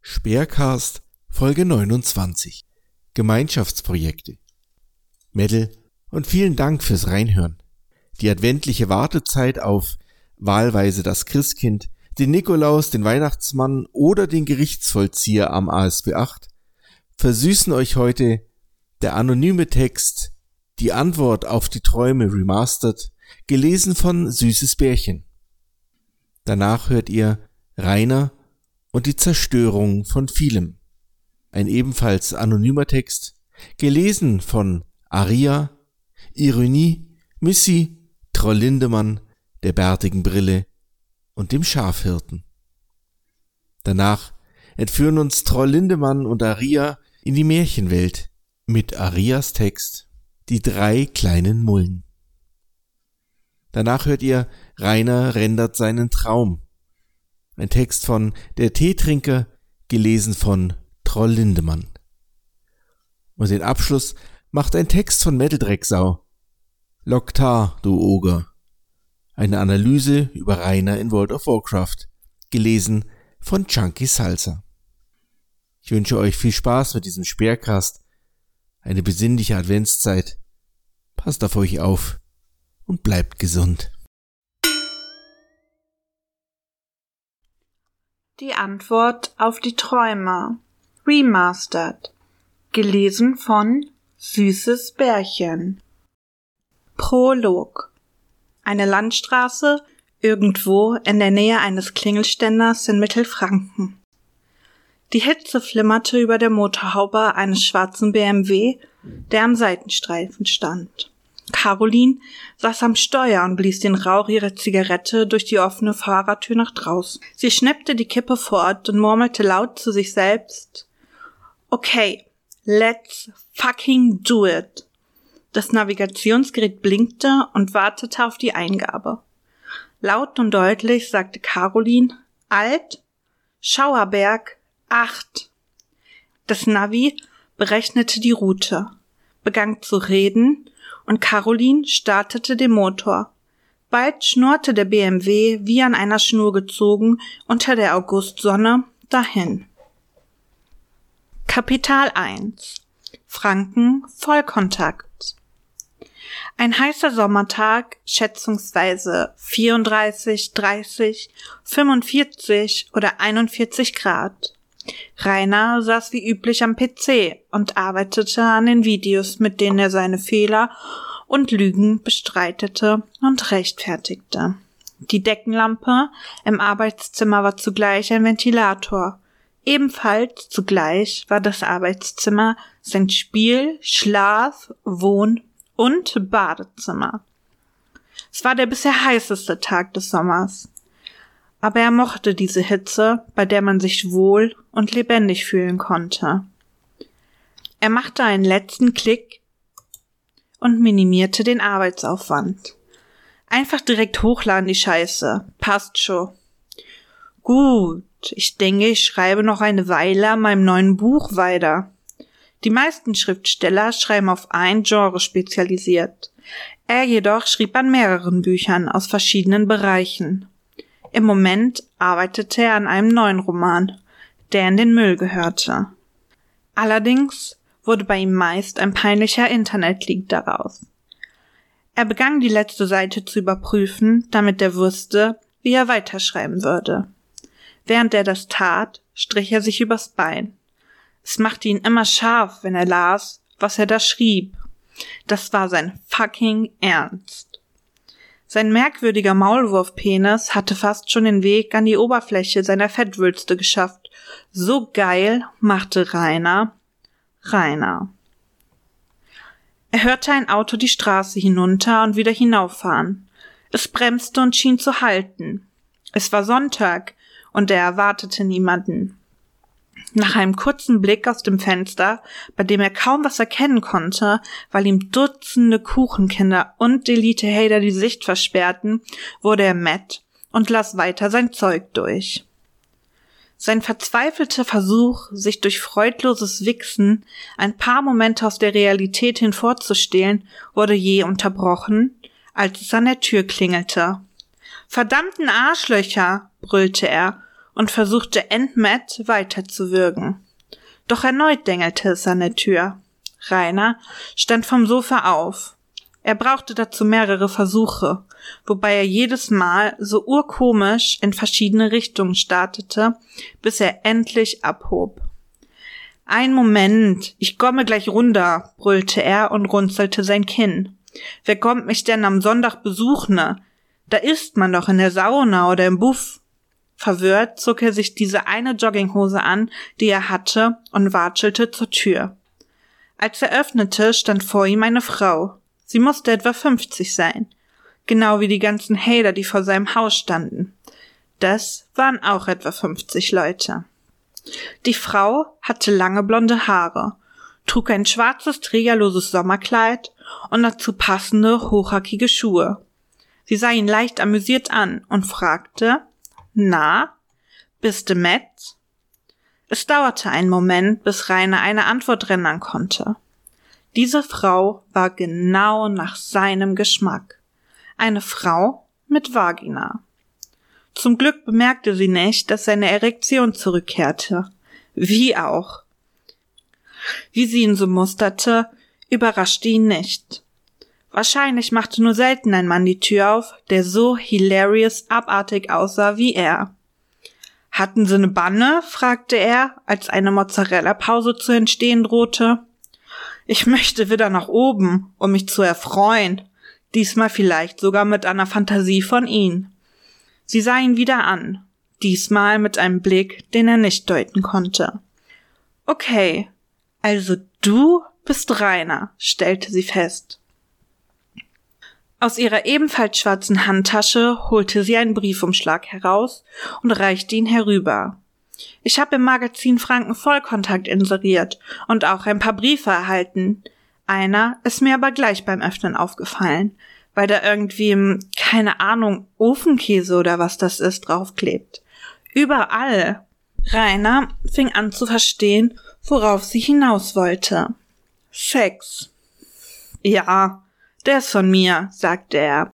Speercast Folge 29 Gemeinschaftsprojekte Mädel und vielen Dank fürs Reinhören. Die adventliche Wartezeit auf wahlweise das Christkind, den Nikolaus, den Weihnachtsmann oder den Gerichtsvollzieher am ASB 8 versüßen euch heute der anonyme Text Die Antwort auf die Träume remastered, gelesen von Süßes Bärchen. Danach hört ihr Rainer und die Zerstörung von vielem. Ein ebenfalls anonymer Text, gelesen von Aria, Ironie, Missy, Troll Lindemann, der bärtigen Brille und dem Schafhirten. Danach entführen uns Troll Lindemann und Aria in die Märchenwelt mit Arias Text Die drei kleinen Mullen. Danach hört ihr Rainer rendert seinen Traum. Ein Text von Der Teetrinker, gelesen von Troll Lindemann. Und den Abschluss macht ein Text von Metal Loktar, du Oger. Eine Analyse über Rainer in World of Warcraft, gelesen von Chunky Salsa. Ich wünsche euch viel Spaß mit diesem Speercast, eine besinnliche Adventszeit. Passt auf euch auf und bleibt gesund. Die Antwort auf die Träume. Remastered. Gelesen von Süßes Bärchen. Prolog. Eine Landstraße irgendwo in der Nähe eines Klingelständers in Mittelfranken. Die Hitze flimmerte über der Motorhaube eines schwarzen BMW, der am Seitenstreifen stand. Caroline saß am Steuer und blies den Rauch ihrer Zigarette durch die offene Fahrertür nach draußen. Sie schnappte die Kippe fort und murmelte laut zu sich selbst Okay, let's fucking do it. Das Navigationsgerät blinkte und wartete auf die Eingabe. Laut und deutlich sagte Caroline Alt, Schauerberg, acht. Das Navi berechnete die Route, begann zu reden und Caroline startete den Motor. Bald schnurrte der BMW wie an einer Schnur gezogen unter der Augustsonne dahin. Kapital 1 Franken Vollkontakt Ein heißer Sommertag, schätzungsweise 34, 30, 45 oder 41 Grad. Rainer saß wie üblich am PC und arbeitete an den Videos, mit denen er seine Fehler und Lügen bestreitete und rechtfertigte. Die Deckenlampe im Arbeitszimmer war zugleich ein Ventilator. Ebenfalls zugleich war das Arbeitszimmer sein Spiel, Schlaf, Wohn- und Badezimmer. Es war der bisher heißeste Tag des Sommers aber er mochte diese Hitze, bei der man sich wohl und lebendig fühlen konnte. Er machte einen letzten Klick und minimierte den Arbeitsaufwand. Einfach direkt hochladen die Scheiße. Passt schon. Gut, ich denke, ich schreibe noch eine Weile an meinem neuen Buch weiter. Die meisten Schriftsteller schreiben auf ein Genre spezialisiert. Er jedoch schrieb an mehreren Büchern aus verschiedenen Bereichen. Im Moment arbeitete er an einem neuen Roman, der in den Müll gehörte. Allerdings wurde bei ihm meist ein peinlicher Internetleak daraus. Er begann die letzte Seite zu überprüfen, damit er wusste, wie er weiterschreiben würde. Während er das tat, strich er sich übers Bein. Es machte ihn immer scharf, wenn er las, was er da schrieb. Das war sein fucking Ernst. Sein merkwürdiger Maulwurfpenis hatte fast schon den Weg an die Oberfläche seiner Fettwülste geschafft. So geil machte Rainer Rainer. Er hörte ein Auto die Straße hinunter und wieder hinauffahren. Es bremste und schien zu halten. Es war Sonntag und er erwartete niemanden. Nach einem kurzen Blick aus dem Fenster, bei dem er kaum was erkennen konnte, weil ihm Dutzende Kuchenkinder und Elite-Hater die Sicht versperrten, wurde er matt und las weiter sein Zeug durch. Sein verzweifelter Versuch, sich durch freudloses Wichsen ein paar Momente aus der Realität hinvorzustehlen, wurde je unterbrochen, als es an der Tür klingelte. Verdammten Arschlöcher, brüllte er und versuchte entmatt weiterzuwürgen. Doch erneut dengelte es an der Tür. Rainer stand vom Sofa auf. Er brauchte dazu mehrere Versuche, wobei er jedes Mal so urkomisch in verschiedene Richtungen startete, bis er endlich abhob. Ein Moment, ich komme gleich runter, brüllte er und runzelte sein Kinn. Wer kommt mich denn am Sonntag besuchen? Da ist man doch in der Sauna oder im Buff. Verwirrt zog er sich diese eine Jogginghose an, die er hatte, und watschelte zur Tür. Als er öffnete, stand vor ihm eine Frau. Sie musste etwa 50 sein. Genau wie die ganzen Hater, die vor seinem Haus standen. Das waren auch etwa 50 Leute. Die Frau hatte lange blonde Haare, trug ein schwarzes trägerloses Sommerkleid und dazu passende hochhackige Schuhe. Sie sah ihn leicht amüsiert an und fragte, na, bist du Matt? Es dauerte einen Moment, bis Rainer eine Antwort rendern konnte. Diese Frau war genau nach seinem Geschmack. Eine Frau mit Vagina. Zum Glück bemerkte sie nicht, dass seine Erektion zurückkehrte. Wie auch. Wie sie ihn so musterte, überraschte ihn nicht. Wahrscheinlich machte nur selten ein Mann die Tür auf, der so hilarious abartig aussah wie er. Hatten sie ne Banne? fragte er, als eine Mozzarella-Pause zu entstehen drohte. Ich möchte wieder nach oben, um mich zu erfreuen. Diesmal vielleicht sogar mit einer Fantasie von ihm. Sie sah ihn wieder an, diesmal mit einem Blick, den er nicht deuten konnte. Okay, also du bist Rainer, stellte sie fest. Aus ihrer ebenfalls schwarzen Handtasche holte sie einen Briefumschlag heraus und reichte ihn herüber. Ich habe im Magazin Franken Vollkontakt inseriert und auch ein paar Briefe erhalten. Einer ist mir aber gleich beim Öffnen aufgefallen weil da irgendwie, keine Ahnung, Ofenkäse oder was das ist, draufklebt. Überall. Rainer fing an zu verstehen, worauf sie hinaus wollte. Sex. Ja, der ist von mir, sagte er.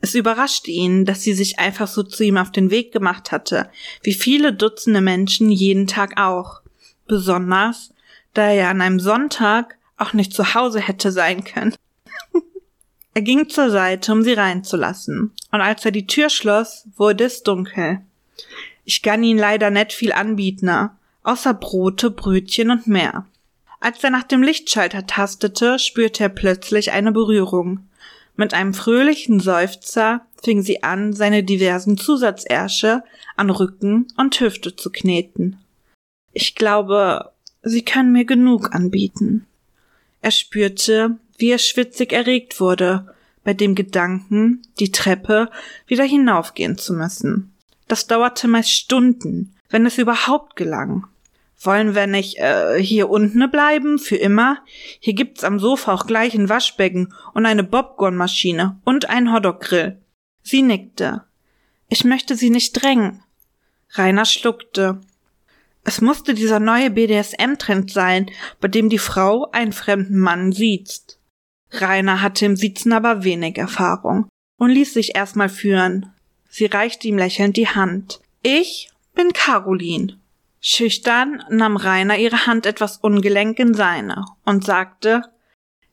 Es überraschte ihn, dass sie sich einfach so zu ihm auf den Weg gemacht hatte, wie viele Dutzende Menschen jeden Tag auch. Besonders, da er an einem Sonntag auch nicht zu Hause hätte sein können. Er ging zur Seite, um sie reinzulassen, und als er die Tür schloss, wurde es dunkel. Ich kann ihn leider nicht viel anbieten, außer Brote, Brötchen und mehr. Als er nach dem Lichtschalter tastete, spürte er plötzlich eine Berührung. Mit einem fröhlichen Seufzer fing sie an, seine diversen Zusatzersche an Rücken und Hüfte zu kneten. Ich glaube, sie können mir genug anbieten. Er spürte, wie er schwitzig erregt wurde, bei dem Gedanken, die Treppe wieder hinaufgehen zu müssen. Das dauerte meist Stunden, wenn es überhaupt gelang. Wollen wir nicht äh, hier unten bleiben, für immer? Hier gibt's am Sofa auch gleich ein Waschbecken und eine Bobcornmaschine und einen Hotdog-Grill. Sie nickte. Ich möchte sie nicht drängen. Rainer schluckte. Es musste dieser neue BDSM-Trend sein, bei dem die Frau einen fremden Mann sieht. Rainer hatte im Sitzen aber wenig Erfahrung und ließ sich erstmal führen. Sie reichte ihm lächelnd die Hand. Ich bin Caroline. Schüchtern nahm Rainer ihre Hand etwas ungelenk in seine und sagte,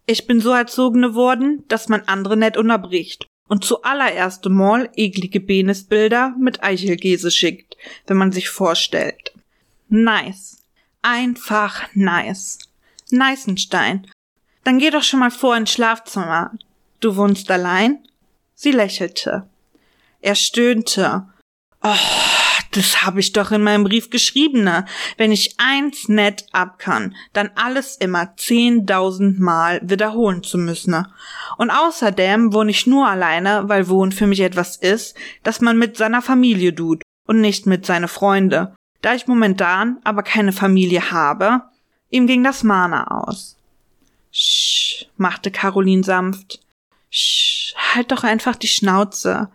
ich bin so erzogen worden, dass man andere nicht unterbricht und zuallererst mal eklige Penisbilder mit Eichelgese schickt, wenn man sich vorstellt. Nice. Einfach nice. Neißenstein dann geh doch schon mal vor ins Schlafzimmer. Du wohnst allein? Sie lächelte. Er stöhnte. Oh, das hab ich doch in meinem Brief geschrieben, ne? Wenn ich eins nett ab kann, dann alles immer zehntausend Mal wiederholen zu müssen. Ne? Und außerdem wohne ich nur alleine, weil Wohnen für mich etwas ist, das man mit seiner Familie tut und nicht mit seine Freunde. Da ich momentan aber keine Familie habe, ihm ging das Mana aus. Sch, machte Caroline sanft. Sch, halt doch einfach die Schnauze.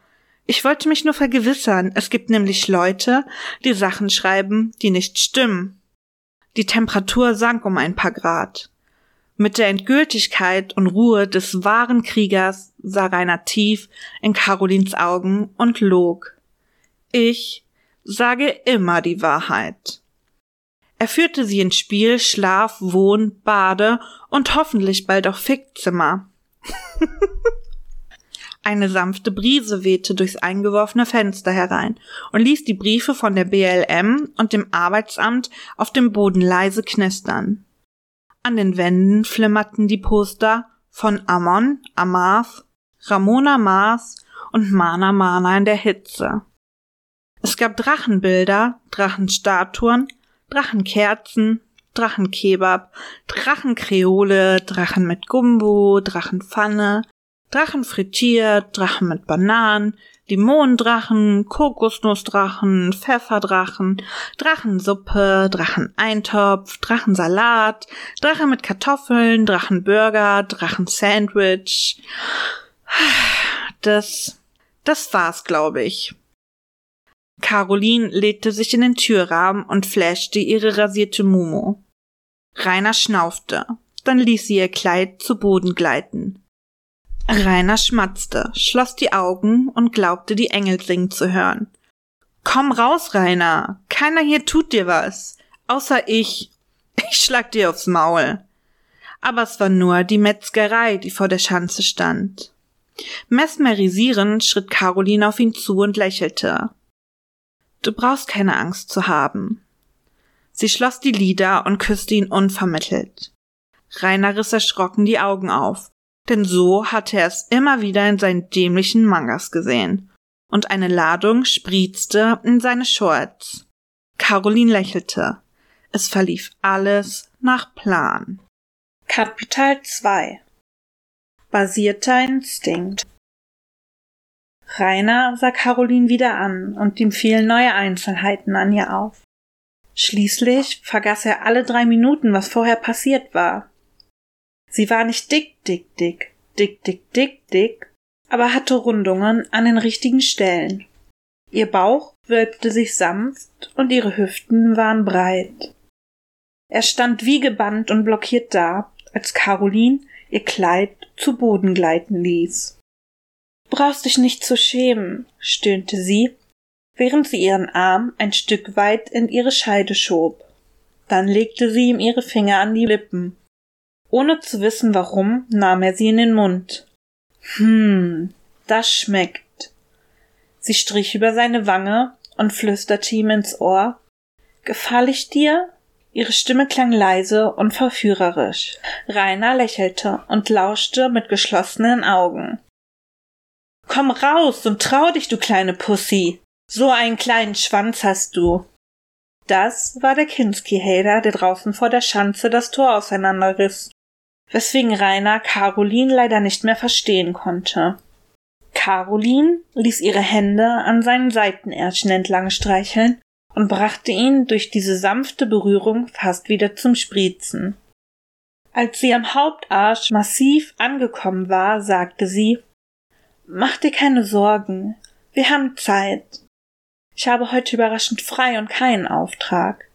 Ich wollte mich nur vergewissern. Es gibt nämlich Leute, die Sachen schreiben, die nicht stimmen. Die Temperatur sank um ein paar Grad. Mit der Endgültigkeit und Ruhe des wahren Kriegers sah Rainer tief in Carolins Augen und log. Ich sage immer die Wahrheit. Er führte sie ins Spiel, Schlaf, Wohn, Bade und hoffentlich bald auch Fickzimmer. Eine sanfte Brise wehte durchs eingeworfene Fenster herein und ließ die Briefe von der BLM und dem Arbeitsamt auf dem Boden leise knistern. An den Wänden flimmerten die Poster von Amon, Amath, Ramona Mars und Mana Mana in der Hitze. Es gab Drachenbilder, Drachenstatuen, Drachenkerzen, Drachenkebab, Drachenkreole, Drachen mit Gumbo, Drachenpfanne, Drachen frittiert, Drachen mit Bananen, Limonendrachen, Kokosnussdrachen, Pfefferdrachen, Drachensuppe, Dracheneintopf, Drachensalat, Drache mit Kartoffeln, Drachenburger, Drachensandwich. Das, das war's, glaube ich. Caroline legte sich in den Türrahmen und flashte ihre rasierte Mumu. Rainer schnaufte, dann ließ sie ihr Kleid zu Boden gleiten. Rainer schmatzte, schloss die Augen und glaubte, die Engel singen zu hören. Komm raus, Rainer. Keiner hier tut dir was. Außer ich. Ich schlag dir aufs Maul. Aber es war nur die Metzgerei, die vor der Schanze stand. Mesmerisierend schritt Caroline auf ihn zu und lächelte. Du brauchst keine Angst zu haben. Sie schloss die Lider und küsste ihn unvermittelt. Rainer riss erschrocken die Augen auf denn so hatte er es immer wieder in seinen dämlichen Mangas gesehen. Und eine Ladung spritzte in seine Shorts. Caroline lächelte. Es verlief alles nach Plan. Kapitel 2 Basierter Instinkt Rainer sah Caroline wieder an und ihm fielen neue Einzelheiten an ihr auf. Schließlich vergaß er alle drei Minuten, was vorher passiert war. Sie war nicht dick, dick, dick, dick, dick, dick, dick, aber hatte Rundungen an den richtigen Stellen. Ihr Bauch wölbte sich sanft und ihre Hüften waren breit. Er stand wie gebannt und blockiert da, als Caroline ihr Kleid zu Boden gleiten ließ. Brauchst dich nicht zu schämen, stöhnte sie, während sie ihren Arm ein Stück weit in ihre Scheide schob. Dann legte sie ihm ihre Finger an die Lippen ohne zu wissen warum, nahm er sie in den Mund. Hm, das schmeckt. Sie strich über seine Wange und flüsterte ihm ins Ohr. Gefahl ich dir? Ihre Stimme klang leise und verführerisch. Rainer lächelte und lauschte mit geschlossenen Augen. Komm raus und trau dich, du kleine Pussy. So einen kleinen Schwanz hast du. Das war der Kinski-Hader, der draußen vor der Schanze das Tor auseinanderriss weswegen Rainer Caroline leider nicht mehr verstehen konnte. Caroline ließ ihre Hände an seinen Seitenärschen entlang streicheln und brachte ihn durch diese sanfte Berührung fast wieder zum Spritzen. Als sie am Hauptarsch massiv angekommen war, sagte sie Mach dir keine Sorgen, wir haben Zeit. Ich habe heute überraschend frei und keinen Auftrag.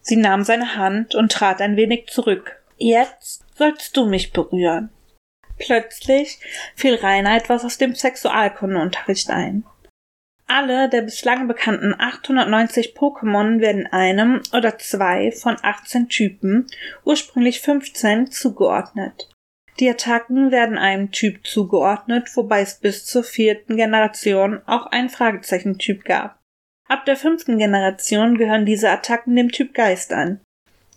Sie nahm seine Hand und trat ein wenig zurück. Jetzt sollst du mich berühren. Plötzlich fiel Rainer etwas aus dem Sexualkundeunterricht ein. Alle der bislang bekannten 890 Pokémon werden einem oder zwei von 18 Typen, ursprünglich 15, zugeordnet. Die Attacken werden einem Typ zugeordnet, wobei es bis zur vierten Generation auch einen Fragezeichentyp gab. Ab der fünften Generation gehören diese Attacken dem Typ Geist an.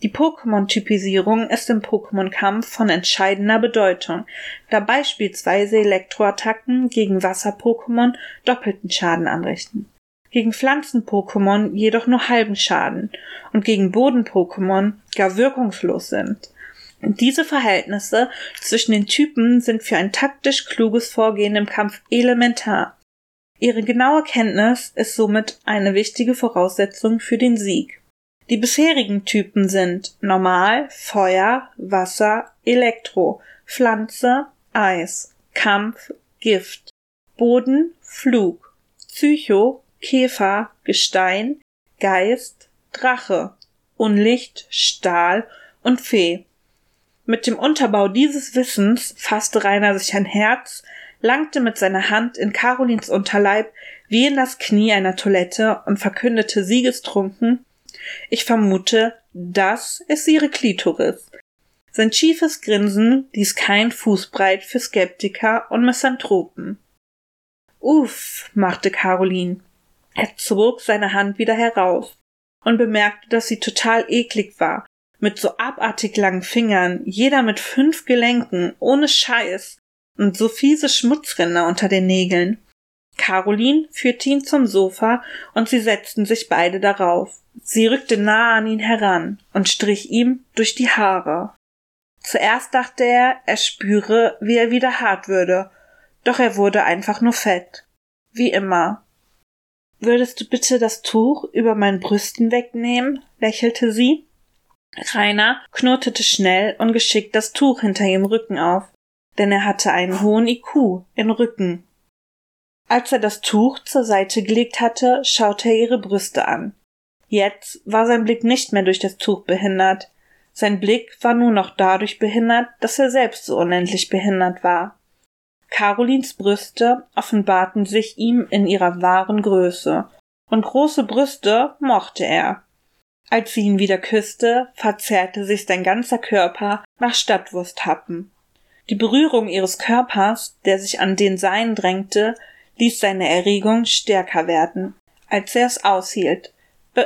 Die Pokémon-Typisierung ist im Pokémon-Kampf von entscheidender Bedeutung, da beispielsweise Elektroattacken gegen Wasser-Pokémon doppelten Schaden anrichten, gegen Pflanzen-Pokémon jedoch nur halben Schaden und gegen Boden-Pokémon gar wirkungslos sind. Diese Verhältnisse zwischen den Typen sind für ein taktisch kluges Vorgehen im Kampf elementar. Ihre genaue Kenntnis ist somit eine wichtige Voraussetzung für den Sieg. Die bisherigen Typen sind Normal, Feuer, Wasser, Elektro, Pflanze, Eis, Kampf, Gift, Boden, Flug, Psycho, Käfer, Gestein, Geist, Drache, Unlicht, Stahl und Fee. Mit dem Unterbau dieses Wissens fasste Rainer sich ein Herz, langte mit seiner Hand in Carolins Unterleib, wie in das Knie einer Toilette und verkündete siegestrunken, ich vermute, das ist ihre Klitoris. Sein schiefes Grinsen ließ kein Fußbreit für Skeptiker und Misanthropen. Uff, machte Caroline. Er zog seine Hand wieder heraus und bemerkte, dass sie total eklig war, mit so abartig langen Fingern, jeder mit fünf Gelenken, ohne Scheiß und so fiese Schmutzränder unter den Nägeln. Caroline führte ihn zum Sofa und sie setzten sich beide darauf. Sie rückte nahe an ihn heran und strich ihm durch die Haare. Zuerst dachte er, er spüre, wie er wieder hart würde, doch er wurde einfach nur fett. Wie immer. Würdest du bitte das Tuch über meinen Brüsten wegnehmen? lächelte sie. Rainer knurrtete schnell und geschickt das Tuch hinter ihrem Rücken auf, denn er hatte einen hohen IQ im Rücken. Als er das Tuch zur Seite gelegt hatte, schaute er ihre Brüste an. Jetzt war sein Blick nicht mehr durch das Tuch behindert. Sein Blick war nur noch dadurch behindert, dass er selbst so unendlich behindert war. Carolins Brüste offenbarten sich ihm in ihrer wahren Größe, und große Brüste mochte er. Als sie ihn wieder küsste, verzerrte sich sein ganzer Körper nach Stadtwursthappen. Die Berührung ihres Körpers, der sich an den seinen drängte, ließ seine Erregung stärker werden, als er es aushielt. B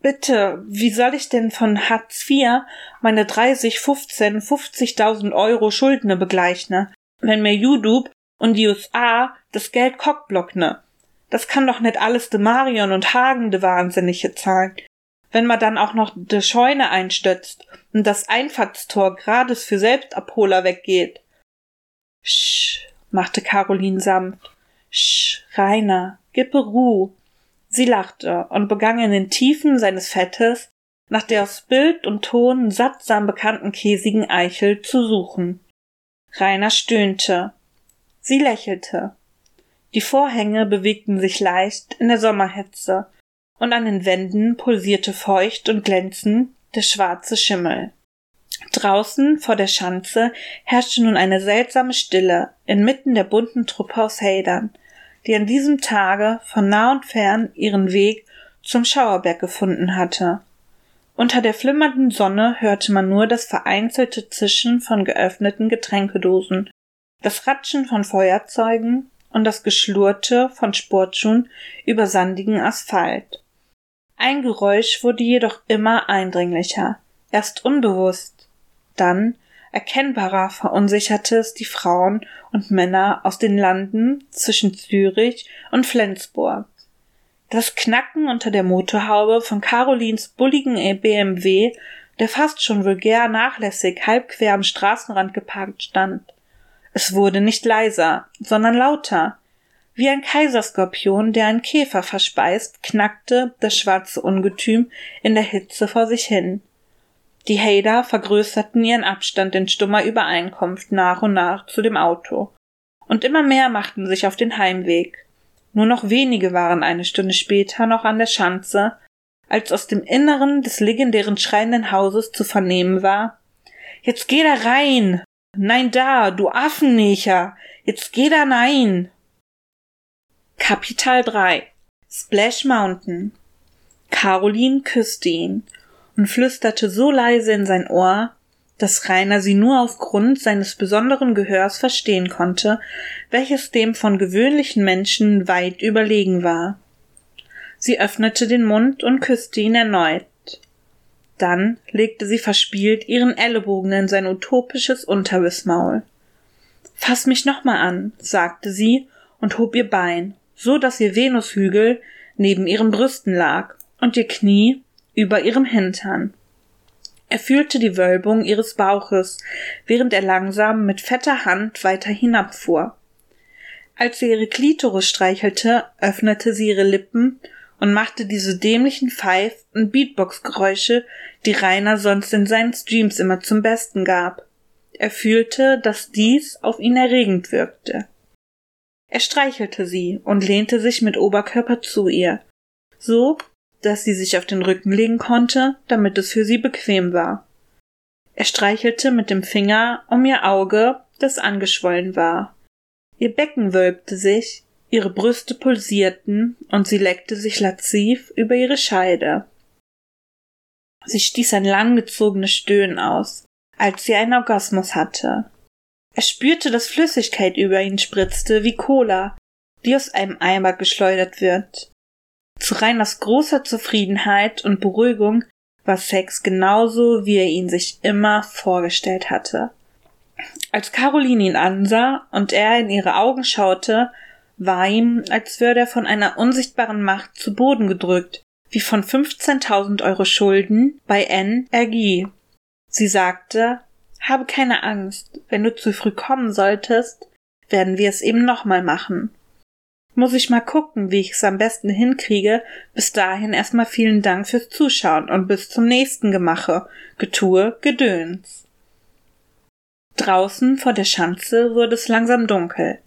bitte, wie soll ich denn von Hartz IV meine 30, 15, 50.000 Euro Schuldner begleichen, wenn mir YouTube und die USA das Geld kockblockne? Das kann doch nicht alles de Marion und Hagen de Wahnsinnige zahlen wenn man dann auch noch de Scheune einstötzt und das Einfahrtstor grades für Selbstabholer weggeht. Sch, machte Caroline sanft. Sch, Rainer, gib Ruhe. Sie lachte und begann in den Tiefen seines Fettes nach der aus Bild und Ton sattsam bekannten käsigen Eichel zu suchen. Rainer stöhnte. Sie lächelte. Die Vorhänge bewegten sich leicht in der Sommerhitze, und an den Wänden pulsierte feucht und glänzend der schwarze Schimmel. Draußen vor der Schanze herrschte nun eine seltsame Stille inmitten der bunten Truppe aus Heldern, die an diesem Tage von nah und fern ihren Weg zum Schauerberg gefunden hatte. Unter der flimmernden Sonne hörte man nur das vereinzelte Zischen von geöffneten Getränkedosen, das Ratschen von Feuerzeugen und das Geschlurrte von Sportschuhen über sandigen Asphalt. Ein Geräusch wurde jedoch immer eindringlicher, erst unbewusst, dann erkennbarer verunsicherte es die Frauen und Männer aus den Landen zwischen Zürich und Flensburg. Das Knacken unter der Motorhaube von Carolins bulligen BMW, der fast schon vulgär nachlässig halb quer am Straßenrand geparkt stand. Es wurde nicht leiser, sondern lauter, wie ein Kaiserskorpion, der einen Käfer verspeist, knackte das schwarze Ungetüm in der Hitze vor sich hin. Die Hader vergrößerten ihren Abstand in stummer Übereinkunft nach und nach zu dem Auto. Und immer mehr machten sich auf den Heimweg. Nur noch wenige waren eine Stunde später noch an der Schanze, als aus dem Inneren des legendären schreienden Hauses zu vernehmen war Jetzt geh da rein. Nein da, du Affennecher. Jetzt geh da nein. Kapitel 3 Splash Mountain Caroline küsste ihn und flüsterte so leise in sein Ohr, dass Rainer sie nur aufgrund seines besonderen Gehörs verstehen konnte, welches dem von gewöhnlichen Menschen weit überlegen war. Sie öffnete den Mund und küsste ihn erneut. Dann legte sie verspielt ihren Ellenbogen in sein utopisches Unterwissmaul. Fass mich noch mal an, sagte sie und hob ihr Bein so dass ihr Venushügel neben ihren Brüsten lag und ihr Knie über ihrem Hintern. Er fühlte die Wölbung ihres Bauches, während er langsam mit fetter Hand weiter hinabfuhr. Als sie ihre Klitoris streichelte, öffnete sie ihre Lippen und machte diese dämlichen Pfeif- und Beatbox-Geräusche, die Rainer sonst in seinen Streams immer zum Besten gab. Er fühlte, dass dies auf ihn erregend wirkte. Er streichelte sie und lehnte sich mit Oberkörper zu ihr, so dass sie sich auf den Rücken legen konnte, damit es für sie bequem war. Er streichelte mit dem Finger um ihr Auge, das angeschwollen war. Ihr Becken wölbte sich, Ihre Brüste pulsierten und sie leckte sich laziv über ihre Scheide. Sie stieß ein langgezogenes Stöhnen aus, als sie einen Orgasmus hatte. Er spürte, dass Flüssigkeit über ihn spritzte wie Cola, die aus einem Eimer geschleudert wird. Zu Reiners großer Zufriedenheit und Beruhigung war Sex genauso, wie er ihn sich immer vorgestellt hatte. Als Caroline ihn ansah und er in ihre Augen schaute, war ihm, als würde er von einer unsichtbaren Macht zu Boden gedrückt, wie von 15.000 Euro Schulden bei NRG. Sie sagte, habe keine Angst, wenn du zu früh kommen solltest, werden wir es eben nochmal machen. Muss ich mal gucken, wie ich es am besten hinkriege. Bis dahin erstmal vielen Dank fürs Zuschauen und bis zum nächsten Gemache. Getue, Gedöns. Draußen vor der Schanze wurde es langsam dunkel.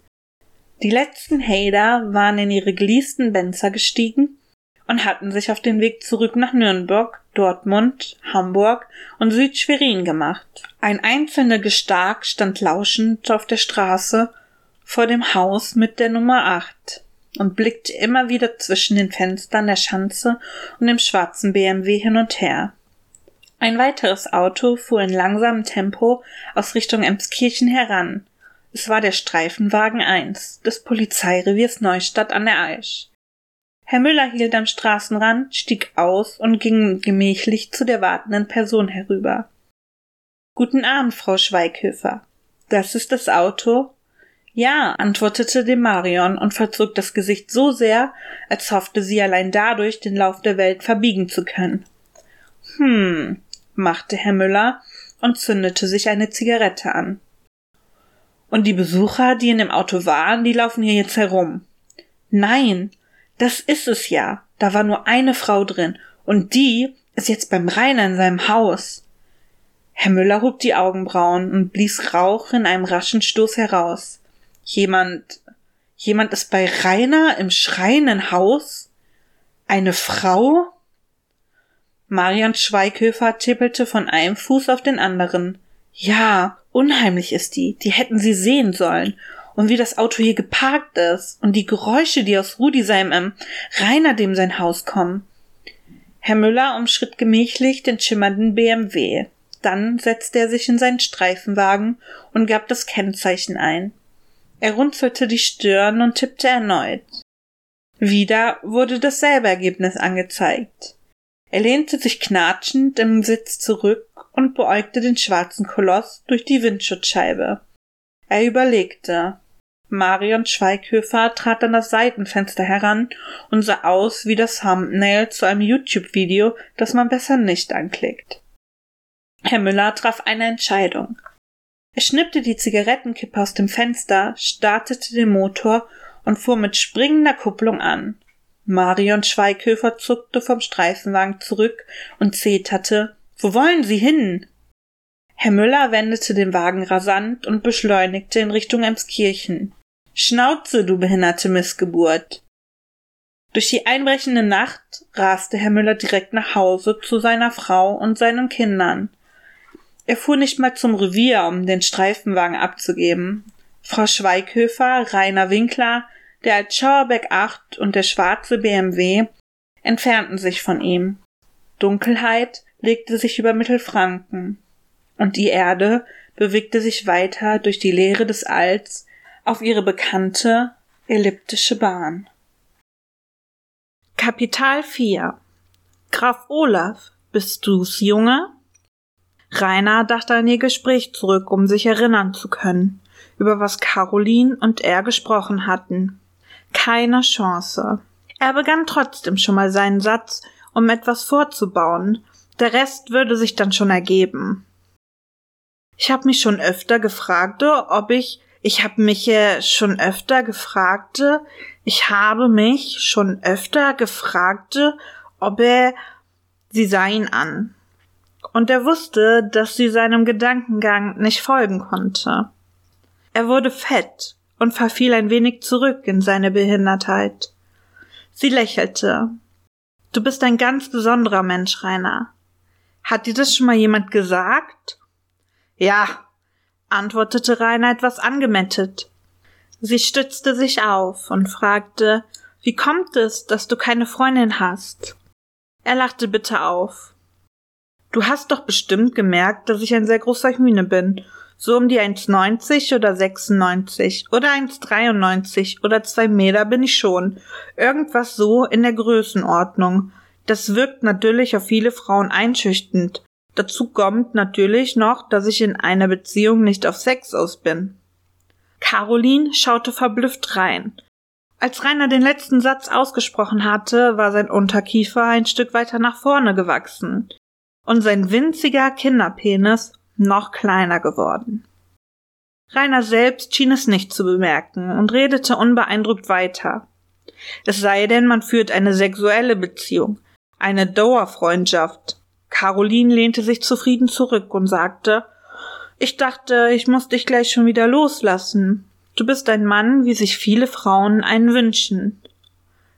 Die letzten Hader waren in ihre geleasten Benzer gestiegen und hatten sich auf den Weg zurück nach Nürnberg, Dortmund, Hamburg und Südschwerin gemacht. Ein einzelner Gestark stand lauschend auf der Straße vor dem Haus mit der Nummer 8 und blickte immer wieder zwischen den Fenstern der Schanze und dem schwarzen BMW hin und her. Ein weiteres Auto fuhr in langsamem Tempo aus Richtung Emskirchen heran. Es war der Streifenwagen 1 des Polizeireviers Neustadt an der Aisch. Herr Müller hielt am Straßenrand, stieg aus und ging gemächlich zu der wartenden Person herüber. Guten Abend, Frau Schweighöfer. Das ist das Auto? Ja, antwortete dem Marion und verzog das Gesicht so sehr, als hoffte sie allein dadurch den Lauf der Welt verbiegen zu können. Hm, machte Herr Müller und zündete sich eine Zigarette an. Und die Besucher, die in dem Auto waren, die laufen hier jetzt herum. Nein, das ist es ja. Da war nur eine Frau drin, und die ist jetzt beim Rainer in seinem Haus. Herr Müller hob die Augenbrauen und blies Rauch in einem raschen Stoß heraus. Jemand, jemand ist bei Rainer im schreienden Haus? Eine Frau? Marian Schweighöfer tippelte von einem Fuß auf den anderen. Ja, unheimlich ist die. Die hätten sie sehen sollen. Und wie das Auto hier geparkt ist. Und die Geräusche, die aus Rudi seinem ähm, Rainer dem sein Haus kommen. Herr Müller umschritt gemächlich den schimmernden BMW. Dann setzte er sich in seinen Streifenwagen und gab das Kennzeichen ein. Er runzelte die Stirn und tippte erneut. Wieder wurde dasselbe Ergebnis angezeigt. Er lehnte sich knatschend im Sitz zurück und beäugte den schwarzen Koloss durch die Windschutzscheibe. Er überlegte. Marion Schweighöfer trat an das Seitenfenster heran und sah aus wie das Thumbnail zu einem YouTube-Video, das man besser nicht anklickt. Herr Müller traf eine Entscheidung. Er schnippte die Zigarettenkippe aus dem Fenster, startete den Motor und fuhr mit springender Kupplung an. Marion Schweighöfer zuckte vom Streifenwagen zurück und zeterte. Wo wollen Sie hin? Herr Müller wendete den Wagen rasant und beschleunigte in Richtung Emskirchen. Schnauze, du behinderte Missgeburt! Durch die einbrechende Nacht raste Herr Müller direkt nach Hause zu seiner Frau und seinen Kindern. Er fuhr nicht mal zum Revier, um den Streifenwagen abzugeben. Frau Schweighöfer, Rainer Winkler, der als Schauerbeck 8 und der schwarze BMW entfernten sich von ihm. Dunkelheit legte sich über Mittelfranken, und die Erde bewegte sich weiter durch die Leere des Alls auf ihre bekannte elliptische Bahn. Kapital 4 Graf Olaf, bist du's, Junge? Rainer dachte an ihr Gespräch zurück, um sich erinnern zu können, über was Caroline und er gesprochen hatten. Keine Chance. Er begann trotzdem schon mal seinen Satz, um etwas vorzubauen. Der Rest würde sich dann schon ergeben. Ich habe mich schon öfter gefragt, ob ich ich habe mich äh, schon öfter gefragt, ich habe mich schon öfter gefragt, ob er sie sah ihn an und er wusste, dass sie seinem Gedankengang nicht folgen konnte. Er wurde fett und verfiel ein wenig zurück in seine Behindertheit. Sie lächelte. Du bist ein ganz besonderer Mensch, Rainer. Hat dir das schon mal jemand gesagt? Ja, antwortete Rainer etwas angemettet. Sie stützte sich auf und fragte, wie kommt es, dass du keine Freundin hast? Er lachte bitter auf. Du hast doch bestimmt gemerkt, dass ich ein sehr großer Hühne bin. So um die 1,90 oder 96 oder 1,93 oder zwei Meter bin ich schon. Irgendwas so in der Größenordnung. Das wirkt natürlich auf viele Frauen einschüchternd. Dazu kommt natürlich noch, dass ich in einer Beziehung nicht auf Sex aus bin. Caroline schaute verblüfft rein. Als Rainer den letzten Satz ausgesprochen hatte, war sein Unterkiefer ein Stück weiter nach vorne gewachsen und sein winziger Kinderpenis noch kleiner geworden. Rainer selbst schien es nicht zu bemerken und redete unbeeindruckt weiter. Es sei denn, man führt eine sexuelle Beziehung, eine Dauerfreundschaft. Caroline lehnte sich zufrieden zurück und sagte, ich dachte, ich muss dich gleich schon wieder loslassen. Du bist ein Mann, wie sich viele Frauen einen wünschen.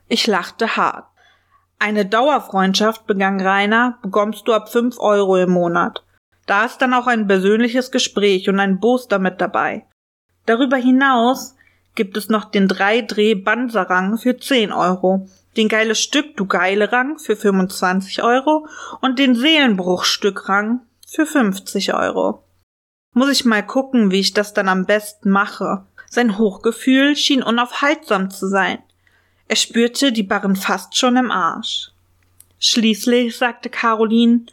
Ich lachte hart. Eine Dauerfreundschaft, begann Rainer, bekommst du ab fünf Euro im Monat. Da ist dann auch ein persönliches Gespräch und ein Booster mit dabei. Darüber hinaus gibt es noch den 3-Dreh-Banserang für 10 Euro, den geile Stück Du geile Rang für 25 Euro und den Seelenbruchstück-Rang für 50 Euro. Muss ich mal gucken, wie ich das dann am besten mache. Sein Hochgefühl schien unaufhaltsam zu sein. Er spürte die Barren fast schon im Arsch. Schließlich sagte Caroline,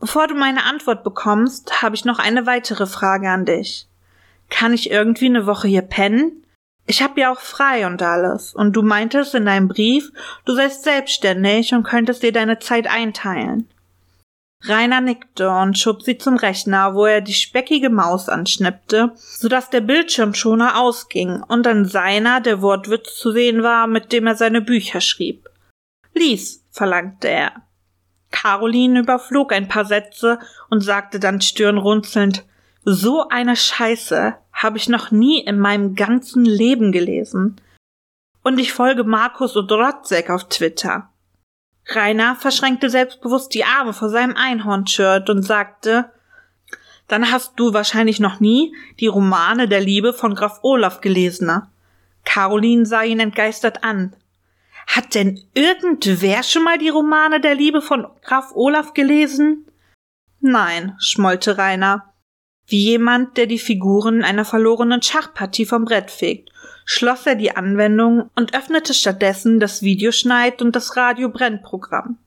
Bevor du meine Antwort bekommst, habe ich noch eine weitere Frage an dich. Kann ich irgendwie eine Woche hier pennen? Ich hab ja auch frei und alles. Und du meintest in deinem Brief, du seist selbstständig und könntest dir deine Zeit einteilen. Rainer nickte und schob sie zum Rechner, wo er die speckige Maus anschnippte, so dass der Bildschirmschoner ausging und an seiner der Wortwitz zu sehen war, mit dem er seine Bücher schrieb. Lies, verlangte er. Caroline überflog ein paar Sätze und sagte dann stirnrunzelnd, so eine Scheiße habe ich noch nie in meinem ganzen Leben gelesen. Und ich folge Markus Odrotzek auf Twitter. Rainer verschränkte selbstbewusst die Arme vor seinem Einhornshirt und sagte, dann hast du wahrscheinlich noch nie die Romane der Liebe von Graf Olaf gelesen. Ne? Caroline sah ihn entgeistert an. Hat denn irgendwer schon mal die Romane der Liebe von Graf Olaf gelesen? Nein, schmollte Rainer. Wie jemand, der die Figuren einer verlorenen Schachpartie vom Brett fegt schloss er die Anwendung und öffnete stattdessen das Videoschneid- und das Radio-Brennprogramm.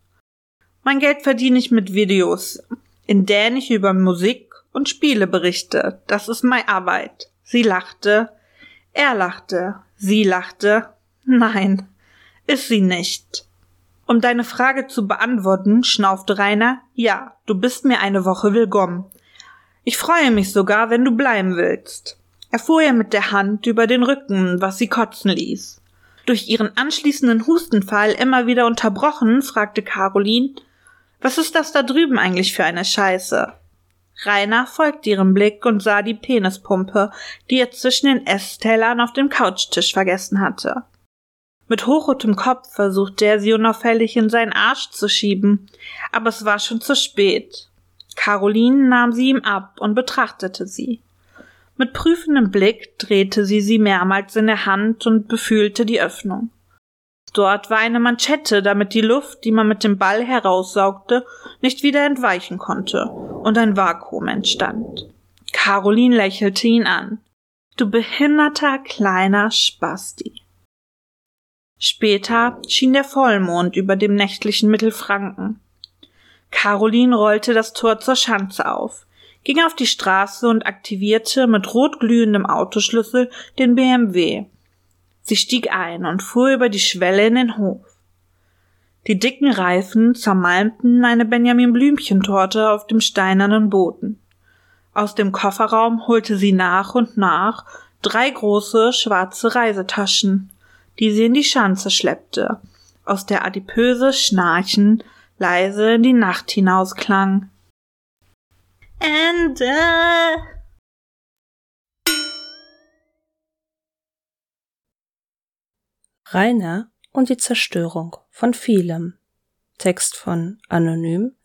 Mein Geld verdiene ich mit Videos, in denen ich über Musik und Spiele berichte. Das ist meine Arbeit. Sie lachte. Er lachte. Sie lachte. Nein, ist sie nicht. Um deine Frage zu beantworten, schnaufte Rainer, ja, du bist mir eine Woche willkommen. Ich freue mich sogar, wenn du bleiben willst. Er fuhr ihr mit der Hand über den Rücken, was sie kotzen ließ. Durch ihren anschließenden Hustenfall immer wieder unterbrochen, fragte Caroline, was ist das da drüben eigentlich für eine Scheiße? Rainer folgte ihrem Blick und sah die Penispumpe, die er zwischen den Esstellern auf dem Couchtisch vergessen hatte. Mit hochrotem Kopf versuchte er sie unauffällig in seinen Arsch zu schieben, aber es war schon zu spät. Caroline nahm sie ihm ab und betrachtete sie. Mit prüfendem Blick drehte sie sie mehrmals in der Hand und befühlte die Öffnung. Dort war eine Manschette, damit die Luft, die man mit dem Ball heraussaugte, nicht wieder entweichen konnte und ein Vakuum entstand. Caroline lächelte ihn an. Du behinderter kleiner Spasti. Später schien der Vollmond über dem nächtlichen Mittelfranken. Caroline rollte das Tor zur Schanze auf ging auf die Straße und aktivierte mit rot glühendem Autoschlüssel den BMW. Sie stieg ein und fuhr über die Schwelle in den Hof. Die dicken Reifen zermalmten eine Benjamin Blümchentorte auf dem steinernen Boden. Aus dem Kofferraum holte sie nach und nach drei große schwarze Reisetaschen, die sie in die Schanze schleppte, aus der adipöse Schnarchen leise in die Nacht hinausklang. Ende. Rainer und die Zerstörung von vielem. Text von Anonym,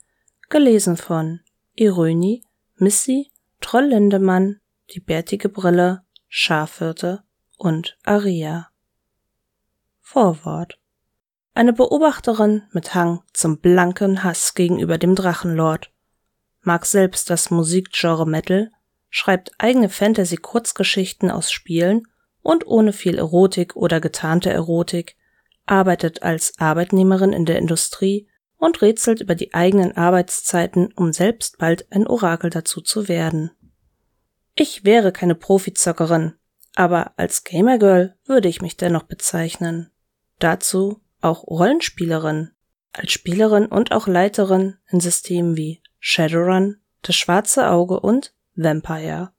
gelesen von Iröni, Missy, Troll Lindemann, die bärtige Brille, Schafhirte und Aria. Vorwort. Eine Beobachterin mit Hang zum blanken Hass gegenüber dem Drachenlord. Mag selbst das Musikgenre Metal, schreibt eigene Fantasy-Kurzgeschichten aus Spielen und ohne viel Erotik oder getarnte Erotik, arbeitet als Arbeitnehmerin in der Industrie und rätselt über die eigenen Arbeitszeiten, um selbst bald ein Orakel dazu zu werden. Ich wäre keine Profizockerin, aber als Gamergirl würde ich mich dennoch bezeichnen. Dazu auch Rollenspielerin, als Spielerin und auch Leiterin in Systemen wie Shadowrun, Das Schwarze Auge und Vampire.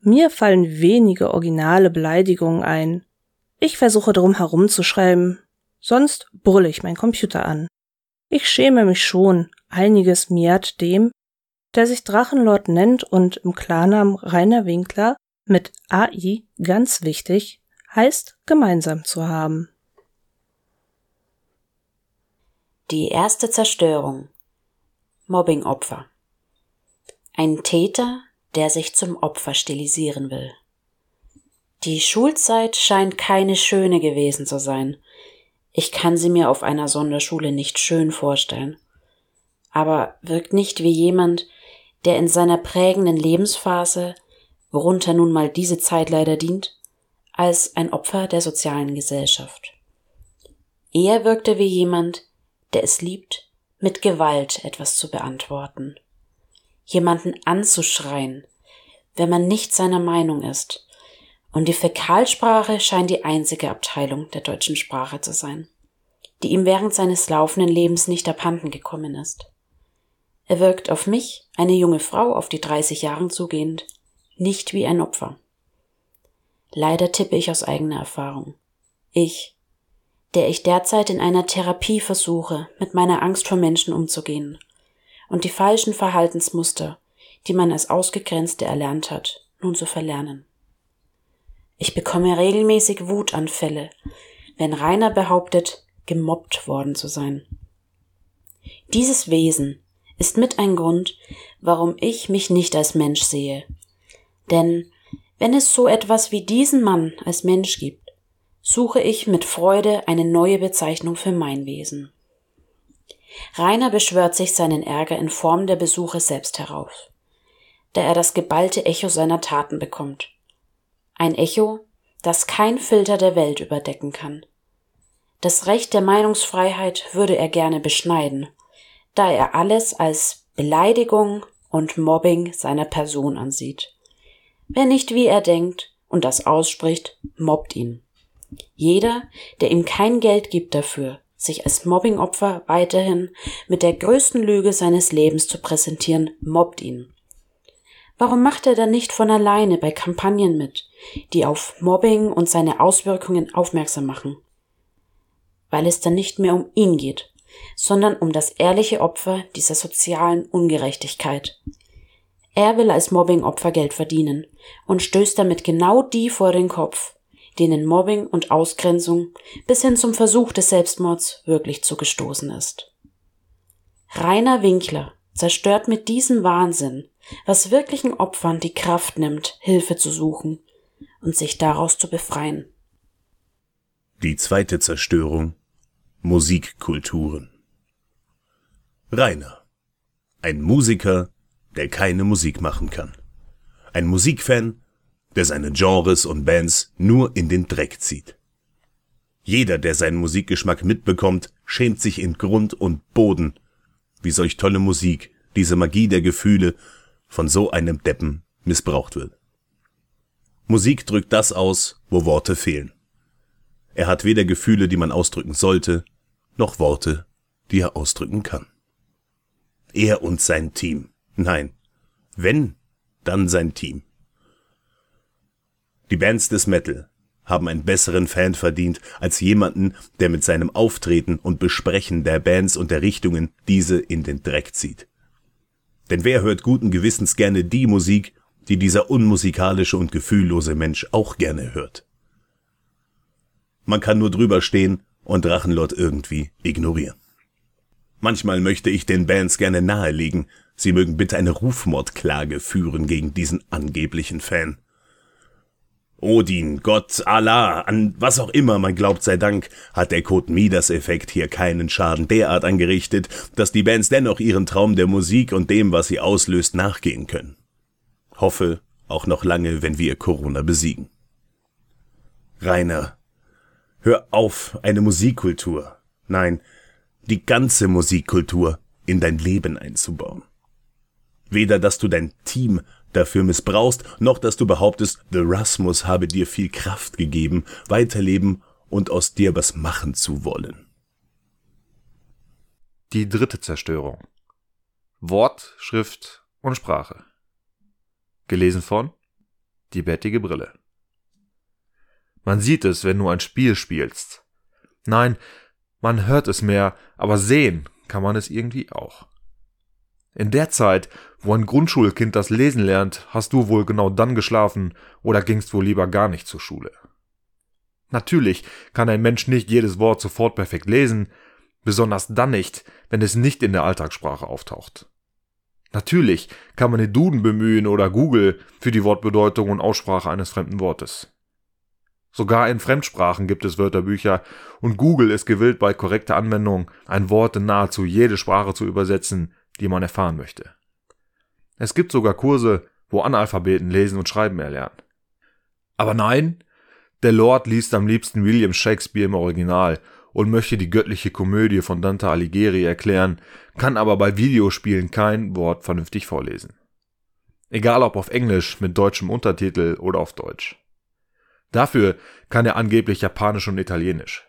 Mir fallen wenige originale Beleidigungen ein. Ich versuche drum herumzuschreiben, sonst brülle ich mein Computer an. Ich schäme mich schon, einiges miert dem, der sich Drachenlord nennt und im Klarnamen Rainer Winkler mit AI, ganz wichtig, heißt gemeinsam zu haben. Die erste Zerstörung. Mobbingopfer. Ein Täter, der sich zum Opfer stilisieren will. Die Schulzeit scheint keine schöne gewesen zu sein, ich kann sie mir auf einer Sonderschule nicht schön vorstellen. Aber wirkt nicht wie jemand, der in seiner prägenden Lebensphase, worunter nun mal diese Zeit leider dient, als ein Opfer der sozialen Gesellschaft. Er wirkte wie jemand, der es liebt, mit Gewalt etwas zu beantworten, jemanden anzuschreien, wenn man nicht seiner Meinung ist, und die Fäkalsprache scheint die einzige Abteilung der deutschen Sprache zu sein, die ihm während seines laufenden Lebens nicht abhanden gekommen ist. Er wirkt auf mich, eine junge Frau auf die 30 Jahren zugehend, nicht wie ein Opfer. Leider tippe ich aus eigener Erfahrung. Ich, der ich derzeit in einer Therapie versuche, mit meiner Angst vor Menschen umzugehen und die falschen Verhaltensmuster, die man als Ausgegrenzte erlernt hat, nun zu verlernen. Ich bekomme regelmäßig Wutanfälle, wenn Rainer behauptet, gemobbt worden zu sein. Dieses Wesen ist mit ein Grund, warum ich mich nicht als Mensch sehe. Denn wenn es so etwas wie diesen Mann als Mensch gibt, suche ich mit Freude eine neue Bezeichnung für mein Wesen. Rainer beschwört sich seinen Ärger in Form der Besuche selbst herauf, da er das geballte Echo seiner Taten bekommt. Ein Echo, das kein Filter der Welt überdecken kann. Das Recht der Meinungsfreiheit würde er gerne beschneiden, da er alles als Beleidigung und Mobbing seiner Person ansieht. Wer nicht wie er denkt und das ausspricht, mobbt ihn. Jeder, der ihm kein Geld gibt dafür, sich als Mobbingopfer weiterhin mit der größten Lüge seines Lebens zu präsentieren, mobbt ihn. Warum macht er dann nicht von alleine bei Kampagnen mit, die auf Mobbing und seine Auswirkungen aufmerksam machen? Weil es dann nicht mehr um ihn geht, sondern um das ehrliche Opfer dieser sozialen Ungerechtigkeit. Er will als Mobbingopfer Geld verdienen und stößt damit genau die vor den Kopf, denen Mobbing und Ausgrenzung bis hin zum Versuch des Selbstmords wirklich zugestoßen ist. Rainer Winkler zerstört mit diesem Wahnsinn was wirklichen Opfern die Kraft nimmt, Hilfe zu suchen und sich daraus zu befreien. Die zweite Zerstörung Musikkulturen. Rainer. Ein Musiker, der keine Musik machen kann. Ein Musikfan, der seine Genres und Bands nur in den Dreck zieht. Jeder, der seinen Musikgeschmack mitbekommt, schämt sich in Grund und Boden, wie solch tolle Musik, diese Magie der Gefühle von so einem Deppen missbraucht wird. Musik drückt das aus, wo Worte fehlen. Er hat weder Gefühle, die man ausdrücken sollte, noch Worte, die er ausdrücken kann. Er und sein Team. Nein, wenn, dann sein Team. Die Bands des Metal haben einen besseren Fan verdient als jemanden, der mit seinem Auftreten und Besprechen der Bands und der Richtungen diese in den Dreck zieht. Denn wer hört guten Gewissens gerne die Musik, die dieser unmusikalische und gefühllose Mensch auch gerne hört? Man kann nur drüber stehen und Drachenlord irgendwie ignorieren. Manchmal möchte ich den Bands gerne nahelegen, sie mögen bitte eine Rufmordklage führen gegen diesen angeblichen Fan. Odin, Gott, Allah, an was auch immer man glaubt sei Dank, hat der Code Midas-Effekt hier keinen Schaden derart angerichtet, dass die Bands dennoch ihren Traum der Musik und dem, was sie auslöst, nachgehen können. Hoffe, auch noch lange, wenn wir Corona besiegen. Rainer, hör auf, eine Musikkultur, nein, die ganze Musikkultur in dein Leben einzubauen. Weder, dass du dein Team dafür missbrauchst, noch dass du behauptest, The Rasmus habe dir viel Kraft gegeben, weiterleben und aus dir was machen zu wollen. Die dritte Zerstörung. Wort, Schrift und Sprache. Gelesen von Die bettige Brille. Man sieht es, wenn du ein Spiel spielst. Nein, man hört es mehr, aber sehen kann man es irgendwie auch. In der Zeit, wo ein Grundschulkind das Lesen lernt, hast du wohl genau dann geschlafen oder gingst wohl lieber gar nicht zur Schule. Natürlich kann ein Mensch nicht jedes Wort sofort perfekt lesen, besonders dann nicht, wenn es nicht in der Alltagssprache auftaucht. Natürlich kann man den Duden bemühen oder Google für die Wortbedeutung und Aussprache eines fremden Wortes. Sogar in Fremdsprachen gibt es Wörterbücher und Google ist gewillt bei korrekter Anwendung ein Wort in nahezu jede Sprache zu übersetzen, die man erfahren möchte. Es gibt sogar Kurse, wo Analphabeten lesen und schreiben erlernen. Aber nein, der Lord liest am liebsten William Shakespeare im Original und möchte die göttliche Komödie von Dante Alighieri erklären, kann aber bei Videospielen kein Wort vernünftig vorlesen. Egal ob auf Englisch mit deutschem Untertitel oder auf Deutsch. Dafür kann er angeblich Japanisch und Italienisch.